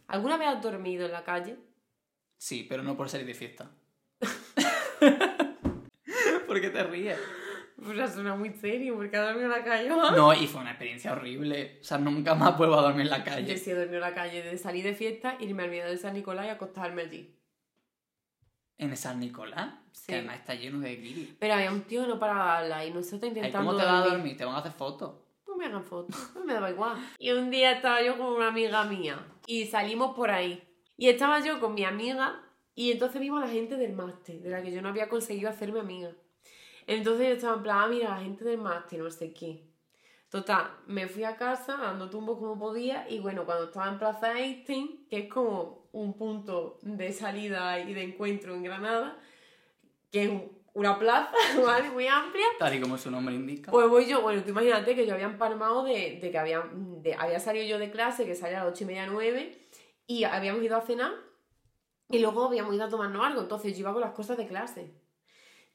¿Alguna vez has dormido en la calle? Sí, pero no por salir de fiesta. ¿Por qué te ríes? Pues ya suena muy serio, porque has dormido en la calle. No, y fue una experiencia horrible. O sea, nunca más vuelvo a dormir en la Yo calle. sí he dormido en la calle de salir de fiesta, irme al miedo de San Nicolás y acostarme allí. ¿En San Nicolás? Sí. Que además está lleno de guiris. Pero había un tío que no paraba de hablar y nosotros intentando ¿Cómo te vas a dormir. dormir? Te van a hacer fotos. No me hagan fotos, no me daba igual. Y un día estaba yo con una amiga mía y salimos por ahí. Y estaba yo con mi amiga y entonces vimos a la gente del máster, de la que yo no había conseguido hacerme amiga. Entonces yo estaba en plan, ah, mira, la gente del máster, no sé qué. Total, me fui a casa dando tumbos como podía y bueno, cuando estaba en Plaza Einstein, que es como un punto de salida y de encuentro en Granada, que es una plaza, ¿vale? Muy amplia, Tal y como su nombre indica. pues voy yo, bueno, tú imagínate que yo había empalmado de, de que había, de- había salido yo de clase, que salía a las ocho y media, nueve, y habíamos ido a cenar, y luego habíamos ido a tomarnos algo, entonces yo iba con las cosas de clase.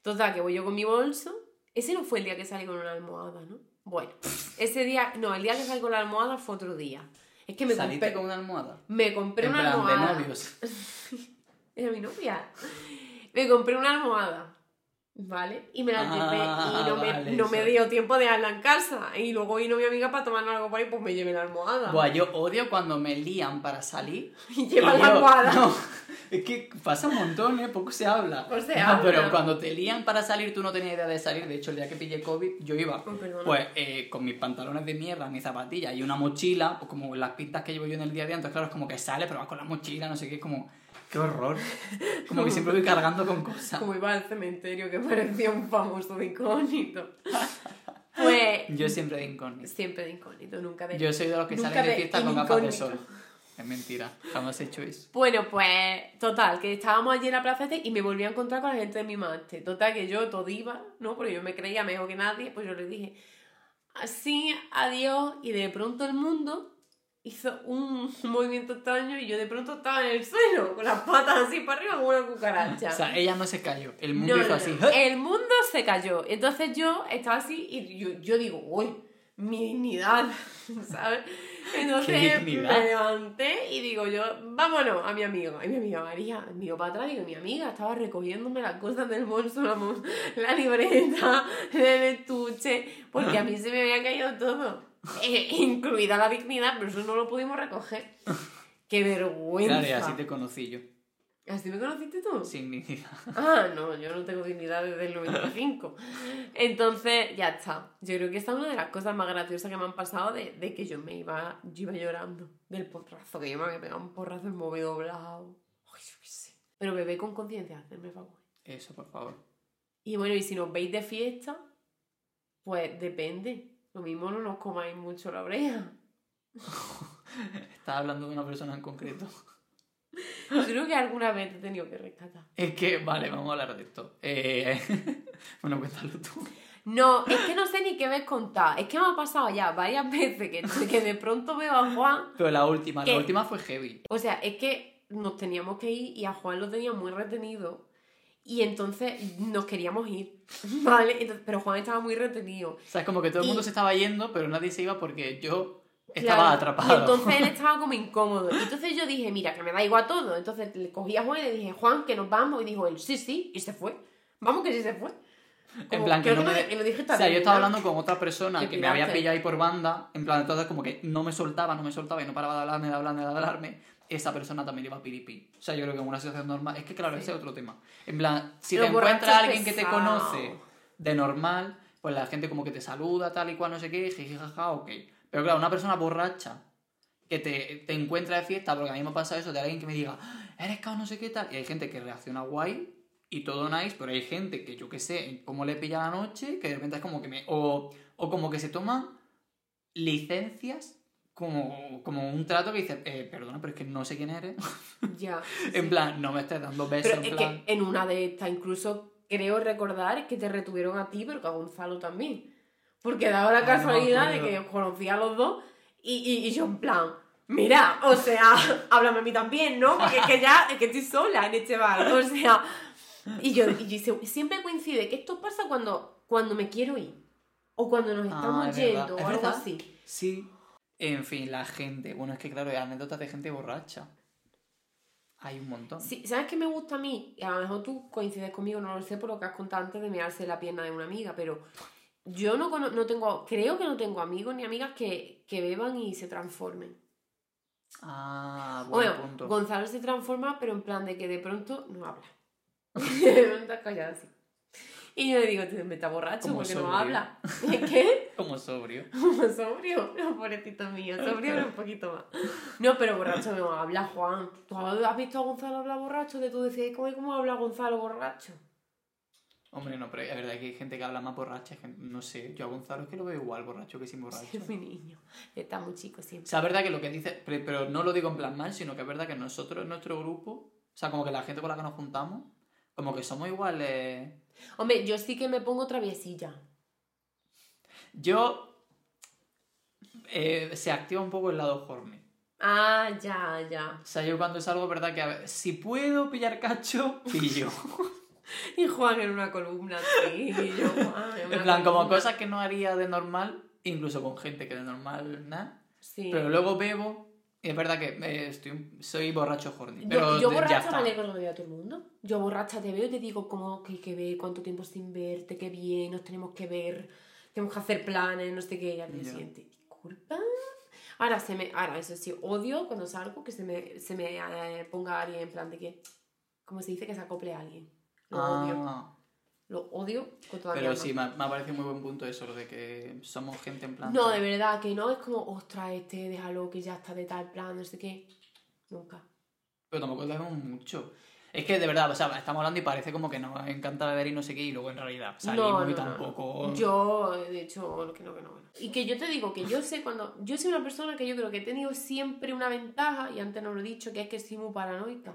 Total, que voy yo con mi bolso, ese no fue el día que salí con una almohada, ¿no? Bueno, ese día, no, el día que salí con la almohada fue otro día. Es que me ¿Saliste compré, con una almohada? me compré En una plan, de almohada. novios. Era mi novia. Me compré una almohada. ¿Vale? Y me la Ah, llevé y no, me, vale, no me dio tiempo de dejarla en casa. Y luego vino mi amiga para tomar algo por ahí, pues me llevé la almohada. Buah, yo odio cuando me lían para salir. Y lleva y la yo- almohada. No, es que pasa un montón, ¿eh? Poco se habla. Pues se No, habla. Pero cuando te lían para salir, tú no tenías idea de salir. De hecho, el día que pillé COVID, yo iba Oh, pues eh, con mis pantalones de mierda, mis zapatillas y una mochila, pues como las pistas que llevo yo en el día a día. Entonces, claro, es como que sale, pero vas con la mochila, no sé qué, es como... ¡Qué horror! Como que siempre voy cargando con cosas. Como iba al cementerio que parecía un famoso de incógnito. Pues Yo siempre de incógnito. siempre de incógnito, nunca de... Yo soy de los que salen de fiesta con gafas de sol. Es mentira, jamás he hecho eso. Bueno, pues total, que estábamos allí en la plaza y me volví a encontrar con la gente de mi máster. Total, que yo todo iba, ¿no? Porque yo me creía mejor que nadie, pues yo le dije, así, adiós, y de pronto el mundo hizo un movimiento extraño y yo de pronto estaba en el suelo, con las patas así para arriba como una cucaracha. O sea, ella no se cayó, el mundo No, hizo no, así. no. El mundo se cayó. Entonces yo estaba así y yo, yo digo, uy, mi dignidad, ¿sabes? Entonces ¿Qué dignidad? me levanté y digo yo, vámonos a mi amigo. Y mi amiga María, amigo para atrás, digo, mi amiga estaba recogiéndome las cosas del bolso, la, la libreta, el estuche, porque a mí se me había caído todo, eh, incluida la dignidad, pero eso no lo pudimos recoger. ¡Qué vergüenza! Claro, y así te conocí yo, ¿Así me conociste tú? sin dignidad. Ah, no, yo no tengo dignidad desde el 95. Entonces, ya está. Yo creo que esta es una de las cosas más graciosas que me han pasado de, de que yo me iba, yo iba llorando del porrazo, que yo me había pegado un porrazo en móvil doblado. Ay, yo qué sé. Pero bebé con conciencia, hacerme favor. Eso, por favor. Y bueno, y si nos veis de fiesta, pues depende. Lo mismo no nos comáis mucho la oreja. Estás hablando de una persona en concreto. Yo creo que alguna vez te he tenido que rescatar. Es que, vale, vamos a hablar de esto. Eh... bueno, cuéntalo tú. No, es que no sé ni qué me contar. Es que me ha pasado ya varias veces que, que de pronto veo a Juan. Pero la última, la última fue heavy. O sea, es que nos teníamos que ir y a Juan lo tenía muy retenido. Y entonces nos queríamos ir. ¿Vale? Entonces- pero Juan estaba muy retenido. O sea, es como que todo el mundo Y- se estaba yendo, pero nadie se iba porque yo estaba Claro, atrapado. Y entonces él estaba como incómodo. Y entonces yo dije, mira, que me da igual todo. Entonces le cogí a Juan y le dije, Juan, que nos vamos. Y dijo él, sí, sí, y se fue. Vamos que sí se fue. En Como, plan, que no me... que lo dije O sea, también, yo estaba hablando con otra persona Que me había pillado ahí por banda, en plan, entonces como que no me soltaba, no me soltaba y no paraba de hablarme, de hablarme, de hablarme. Esa persona también iba a piripi. O sea, yo creo que en una situación normal... Es que, claro, ese es otro tema. En plan, si te encuentras a alguien que te conoce de normal, pues la gente como que te saluda, tal y cual, no sé qué, jiji, jaja, ok. Pero claro, una persona borracha que te, te encuentra de fiesta, porque a mí me pasa eso, de alguien que me diga, "Ah, eres cao, no sé qué tal, y hay gente que reacciona guay y todo nice, pero hay gente que yo que sé, cómo le pilla la noche, que de repente es como que me. O, o como que se toman licencias como, como un trato que dice, eh, perdona, pero es que no sé quién eres. Ya. en plan, no me estés dando besos, Pero en es plan. que en una de estas incluso creo recordar que te retuvieron a ti, pero que a Gonzalo también. Porque daba la Ah, no casualidad de que os conocía a los dos y, y, y yo en plan, mira, o sea, háblame a mí también, ¿no? Porque es que ya, es que estoy sola en este bar, o sea... Y yo, y yo siempre coincide que esto pasa cuando, cuando me quiero ir. O cuando nos Ah, estamos es verdad, yendo, es o algo verdad. así. Sí. En fin, la gente. Bueno, es que claro, hay anécdotas de gente borracha. Hay un montón. Sí, ¿Sabes qué me gusta a mí? A lo mejor tú coincides conmigo, no lo sé, por lo que has contado antes de mearse la pierna de una amiga, pero yo no, no tengo, creo que no tengo amigos ni amigas que, que beban y se transformen. Ah, buen Bueno, punto. Gonzalo se transforma, pero en plan de que de pronto no habla. de pronto callado así. Y yo le digo, "Tío, me está borracho porque no habla. ¿Qué? Como sobrio. Como sobrio. No, pobrecito mío, sobrio pero un poquito más. No, pero borracho no habla, Juan. ¿Tú has visto a Gonzalo hablar borracho? De tú decías, ¿cómo, cómo habla Gonzalo borracho? Hombre, no, pero es verdad que hay gente que habla más borracha. que no sé, yo a Gonzalo es que lo veo igual borracho que sin borracho. Es mi niño. Está muy chico O siempre. sea, es verdad que lo que dice, pero, no lo digo en plan mal, sino que es verdad que nosotros, nuestro grupo, o sea, como que la gente con la que nos juntamos, como que somos iguales. Hombre, yo sí que me pongo traviesilla. Yo. eh, se activa un poco el lado horny. Ah, ya, ya. O sea, yo cuando salgo, verdad que a ver, si puedo pillar cacho, pillo. Y Juan en una columna, sí. y yo, Juan, en en plan, como columna. cosas que no haría de normal, incluso con gente que de normal nada. Sí. Pero luego bebo, y es verdad que eh, estoy, soy borracho horny. Yo- Pero yo, ya borracha alegro de ver a todo el mundo. Yo borracha te veo y te digo como que, que ve, cuánto tiempo sin verte, qué bien, nos tenemos que ver, tenemos que hacer planes, no sé qué, y al día Ya. siguiente, disculpa. Ahora, se me, ahora, eso sí, odio cuando salgo que se me, se me eh, ponga alguien en plan de que, como se dice, que se acople a alguien. Lo odio. Ah, Lo odio con toda mi pero alma. sí, me, ha- me ha parecido muy buen punto eso, lo de que somos gente en plan. No, de verdad, que no es como, ostras, este, déjalo que ya está de tal plan, no sé qué. Nunca. Pero tampoco debemos mucho. Es que de verdad, o sea, estamos hablando y parece como que nos encanta beber y no sé qué, y luego en realidad salimos No, no, y tampoco. no. Yo, de hecho, lo que no, que no, que. Y que yo te digo que yo sé cuando. Yo soy una persona que yo creo que he tenido siempre una ventaja, y antes no lo he dicho, que es que soy muy paranoica.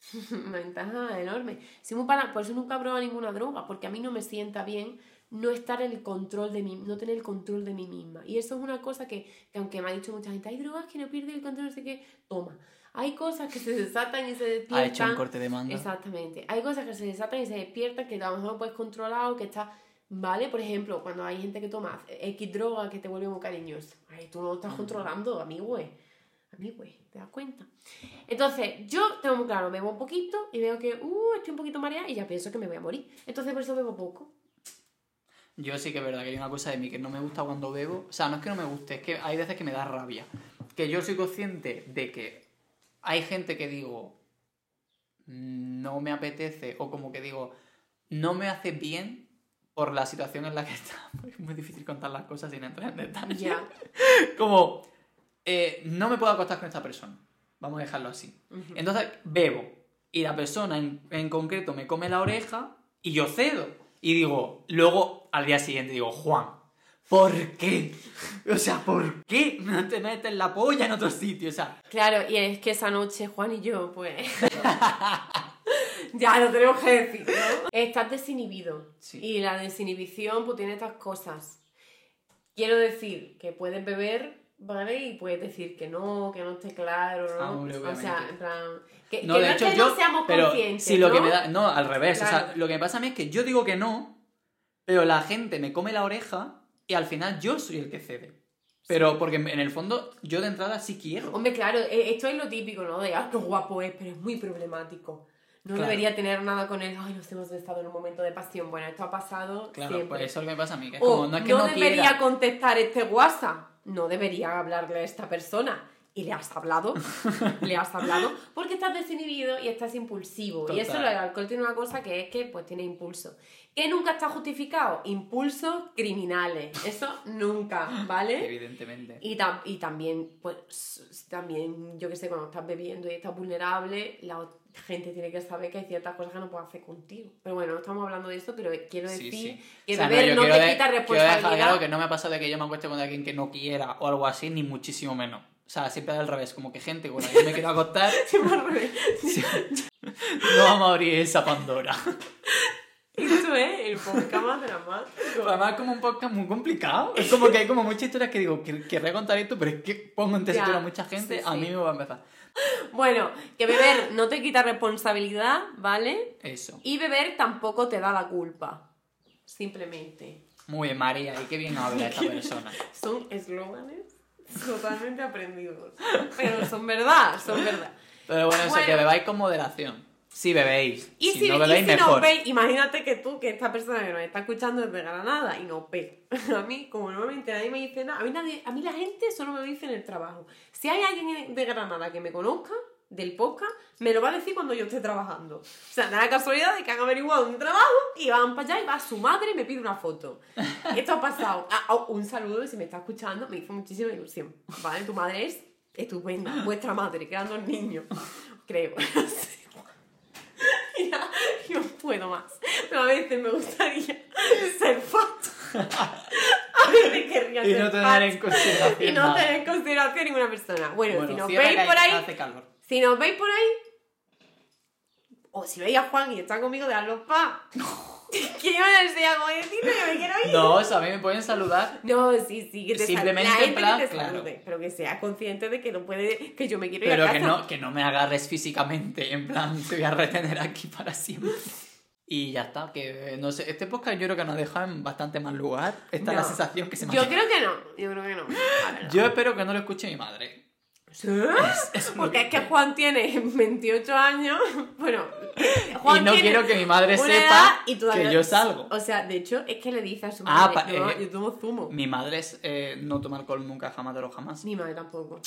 una ventaja enorme. Soy muy para... Por eso nunca he probado ninguna droga, porque a mí no me sienta bien no estar en el control de mí, no tener el control de mí misma. Y eso es una cosa que, que aunque me ha dicho mucha gente, hay drogas que no pierden el control, no sé qué, toma. Hay cosas que se desatan y se despiertan. Ha hecho un corte de manga. Exactamente. Hay cosas que se desatan y se despiertan que a lo mejor no puedes controlar o que está. ¿Vale? Por ejemplo, cuando hay gente que toma X droga que te vuelve muy cariñoso. Ay, tú no lo estás controlando, amigo. eh. Amigo, eh, ¿te das cuenta? Entonces, yo tengo muy claro, bebo un poquito y veo que, uh, estoy un poquito mareada y ya pienso que me voy a morir. Entonces, por eso bebo poco. Yo sí que es verdad que hay una cosa de mí que no me gusta cuando bebo. O sea, no es que no me guste, es que hay veces que me da rabia. Que yo soy consciente de que hay gente que digo, "Mm, no me apetece, o como que digo, no me hace bien por la situación en la que está. Es muy difícil contar las cosas sin entrar en detalle. Ya. Como, eh, no me puedo acostar con esta persona. Vamos a dejarlo así. Entonces, bebo. Y la persona en, en concreto me come la oreja y yo cedo. Y digo, luego al día siguiente digo, Juan, ¿por qué? O sea, ¿por qué no te metes la polla en otro sitio? O sea, Claro, y es que esa noche Juan y yo, pues. ya lo tenemos que decir, ¿no? Estás desinhibido. Sí. Y la desinhibición, pues tiene estas cosas. Quiero decir que puedes beber, ¿vale? Y puedes decir que no, que no esté claro, ¿no? Ah, hombre, o sea, en plan. Que, no, que de no hecho que yo... no seamos pero conscientes. si lo ¿no? que me da... No, al revés. O sea, lo que me pasa a mí es que yo digo que no, pero la gente me come la oreja y al final yo soy el que cede. Pero porque en el fondo yo de entrada sí quiero. Hombre, claro, eh, esto es lo típico, ¿no? De, ah, qué guapo es, pero es muy problemático. No Claro. debería tener nada con él. Ay, nos hemos estado en un momento de pasión. Bueno, esto ha pasado Claro, siempre. pues eso es lo que me pasa a mí. Que es O como, no es que no, debería quiera. contestar este WhatsApp. No debería hablarle a esta persona. Y le has hablado. le has hablado. Porque estás desinhibido y estás impulsivo. Y eso el alcohol tiene una cosa que es que pues tiene impulso. Que nunca está justificado. Impulsos criminales. Eso nunca, ¿vale? Evidentemente. Y, tam- y también, pues, también, yo que sé, cuando estás bebiendo y estás vulnerable, la gente tiene que saber que hay ciertas cosas que no puede hacer contigo. Pero bueno, no estamos hablando de esto, pero quiero decir sí. que O sea, beber no, quiero te de- quita quiero dejar claro responsabilidad. que no me ha pasado de que yo me acueste con alguien que no quiera o algo así, ni muchísimo menos. O sea, siempre al revés, como que gente con la que yo me quiero acostar, Siempre al revés. no vamos a abrir esa Pandora. Esto es el podcast más dramático. Además, es como un podcast muy complicado. Es como que hay como muchas historias que digo, que querré contar esto, pero es que pongo en tesitura a mucha gente, sí, a mí me va a empezar. Bueno, que beber no te quita responsabilidad, ¿vale? Eso. Y beber tampoco te da la culpa. Simplemente. Muy bien, María, y qué bien habla esta persona. Son eslóganes totalmente aprendidos. Pero son verdad, son verdad. Pero bueno, eso, Bueno. que bebáis con moderación. Si bebéis. Y si, si, no y bebéis, si mejor. nos veis, imagínate que tú, que esta persona que nos está escuchando desde Granada y nos ve. A mí, como normalmente nadie me dice nada, a mí, nadie, a mí la gente solo me lo dice en el trabajo. Si hay alguien de Granada que me conozca del podcast, me lo va a decir cuando yo esté trabajando. O sea, da la casualidad de que han averiguado un trabajo y van para allá y va su madre y me pide una foto. Esto ha pasado. Ah, oh, un saludo, si me está escuchando, me hizo muchísima ilusión. ¿Vale? Tu madre es estupenda. Vuestra madre, eran dos niños. Creo. Ya, no puedo más. Pero a veces me gustaría ser fat. A veces querría Y ser no tener fat. en consideración Y no nada. tener en consideración ninguna persona. Bueno, Bueno, si nos veis por ahí, Hace calor. Si nos veis por ahí, o si veis a Juan y está conmigo, dadlo pa. que yo no cómo decirlo, yo me quiero ir. No, o sea, a mí me pueden saludar. No, sí, sí, que te Simplemente. La gente plan, que te claro. salude, pero que sea consciente de que no puede, que yo me quiero ir Pero a que casa. no, que no me agarres físicamente, en plan, te voy a retener aquí para siempre. Y ya está, que no sé, este podcast yo creo que nos deja en bastante mal lugar. Esta es la sensación que se me Yo creo que no, yo creo que no. Yo espero que no lo escuche mi madre. ¿Sí? Porque es que Juan tiene 28 años. Bueno, Juan y no tiene quiero que mi madre sepa y que yo salgo. O sea, de hecho, es que le dice a su Ah, madre: "No, eh, Yo tomo zumo. Mi madre es, eh, no toma alcohol nunca, jamás de los jamás. Mi madre tampoco.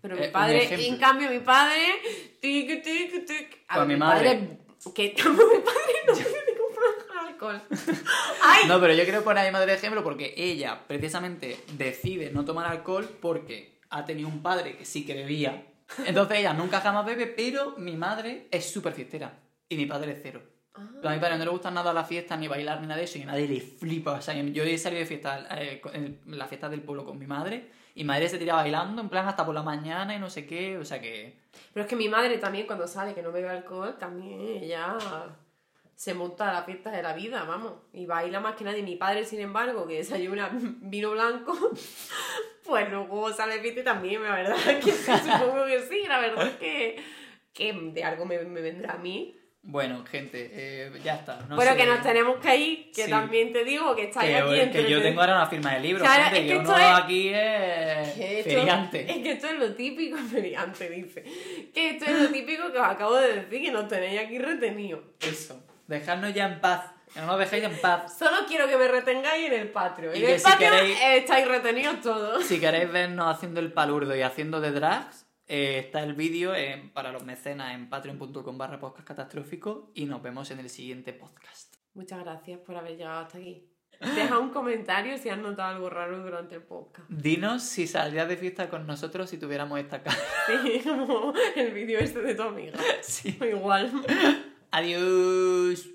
Pero Eh, mi un padre, en cambio, mi padre. Tic, tic, tic. A Pues mi mi madre. padre. Que mi padre no puede comprar alcohol. ¡Ay! No, pero yo quiero poner a mi madre de ejemplo porque ella precisamente decide no tomar alcohol porque ha tenido un padre que sí que bebía. Entonces ella nunca jamás bebe, pero mi madre es súper fiestera y mi padre es cero. Ah. Pero a mi padre no le gustan nada las fiestas, ni bailar, ni nada de eso, y mi madre le flipa. O sea, yo he salido de fiesta, eh, en las fiestas del pueblo con mi madre, y mi madre se tira bailando, en plan hasta por la mañana y no sé qué, o sea que... Pero es que mi madre también, cuando sale que no bebe alcohol, también ella se monta a la fiesta de la vida, vamos. Y baila más que nadie. Mi padre, sin embargo, que desayuna vino blanco, pues luego sale fiesta y también, la verdad que supongo que sí. La verdad es que, que de algo me, me vendrá a mí. Bueno, gente, eh, ya está. No Pero sé. que nos tenemos que ir, que Sí. también te digo que estáis Que, aquí que entre- yo tengo ahora una firma de Claro, gente, es que que esto uno es- aquí es Que esto- feriante. Es que esto es lo típico, feriante, dice. Que esto es lo típico que os acabo de decir, que nos tenéis aquí retenidos. Eso, dejadnos ya en paz, que no nos dejéis en paz. Solo quiero que me retengáis en el Patreon. Y En que el si Patreon queréis- estáis retenidos todos. Si queréis vernos haciendo el palurdo y haciendo de drags, eh, está el vídeo para los mecenas en patreon.com barra podcast catastrófico y nos vemos en el siguiente podcast. Muchas gracias por haber llegado hasta aquí. Deja un comentario si has notado algo raro durante el podcast. Dinos si saldrías de fiesta con nosotros si tuviéramos esta cara. Sí, como el vídeo este de tu amiga. Sí. Igual. Adiós.